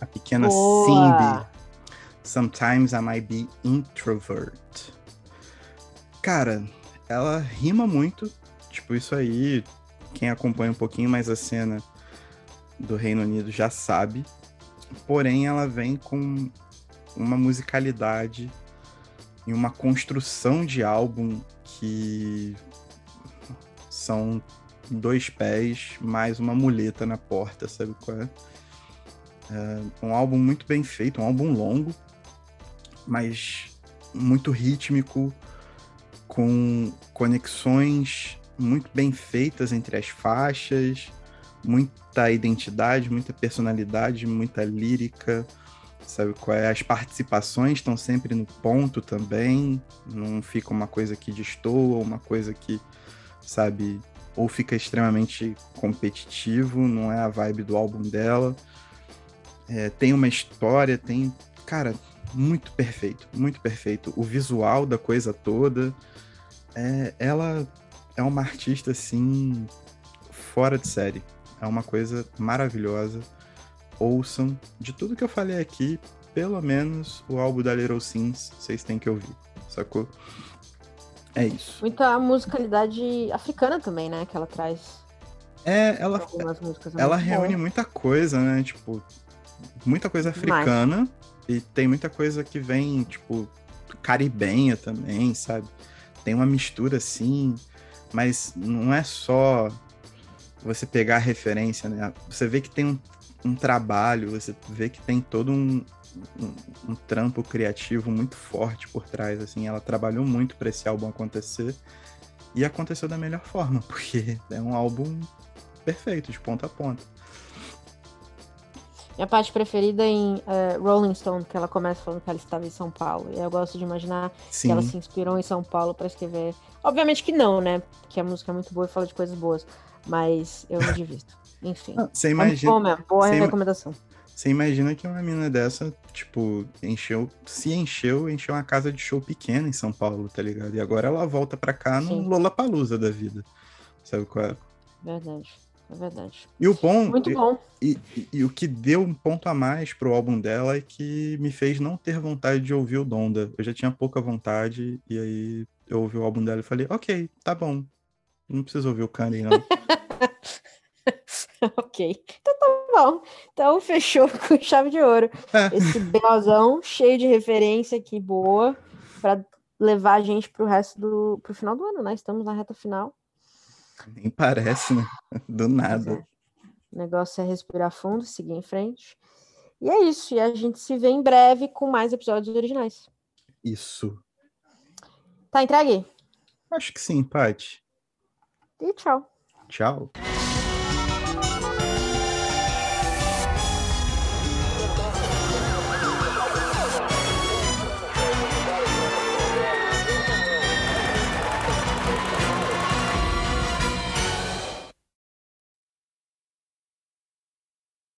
A pequena Boa. Simbi. Sometimes I Might Be Introvert. Cara, ela rima muito. Tipo, isso aí, quem acompanha um pouquinho mais a cena do Reino Unido já sabe. Porém, ela vem com uma musicalidade e uma construção de álbum que são dois pés mais uma muleta na porta, sabe qual é? é um álbum muito bem feito, um álbum longo, mas muito rítmico, com conexões muito bem feitas entre as faixas, muita identidade, muita personalidade, muita lírica, sabe qual é? As participações estão sempre no ponto também, não fica uma coisa que destoa, uma coisa que, sabe, ou fica extremamente competitivo, não é a vibe do álbum dela. É, tem uma história, tem. Cara, muito perfeito, muito perfeito. O visual da coisa toda. É, ela é uma artista, assim, fora de série. É uma coisa maravilhosa. Ouçam. De tudo que eu falei aqui, pelo menos o álbum da Little Sims vocês têm que ouvir, sacou? É isso. Muita musicalidade africana também, né? Que ela traz. É, ela, ela reúne muita coisa, né? Tipo, muita coisa africana. E tem muita coisa que vem, tipo, caribenha também, sabe? Tem uma mistura assim, mas não é só você pegar a referência, né? Você vê que tem um, um trabalho, você vê que tem todo um, um, um, trampo criativo muito forte por trás, assim. Ela trabalhou muito para esse álbum acontecer e aconteceu da melhor forma, porque é um álbum perfeito, de ponta a ponta. Minha parte preferida em uh, Rolling Stone, que ela começa falando que ela estava em São Paulo. E eu gosto de imaginar Sim. que ela se inspirou em São Paulo para escrever. Obviamente que não, né? Porque a música é muito boa e fala de coisas boas. Mas eu me divisto. Enfim. Você imagina. Bom mesmo. Boa recomendação. Você imagina que uma mina dessa, tipo, encheu, se encheu, encheu uma casa de show pequena em São Paulo, tá ligado? E agora ela volta pra cá Sim. no Lollapalooza da vida. Sabe qual é? Verdade. É verdade. E o bom. Muito bom. E, e, e, o que deu um ponto a mais pro álbum dela é que me fez não ter vontade de ouvir o Donda. Eu já tinha pouca vontade, e aí eu ouvi o álbum dela e falei, ok, tá bom. Não preciso ouvir o Kanye, não. ok. Então tá bom. Então fechou com chave de ouro. É. Esse belzão cheio de referência aqui boa para levar a gente pro resto do pro final do ano, né? Estamos na reta final. Nem parece, né? Do nada. É. O negócio é respirar fundo, seguir em frente. E é isso. E a gente se vê em breve com mais episódios originais. Isso. Tá entregue? Acho que sim, Paty. E tchau. Tchau.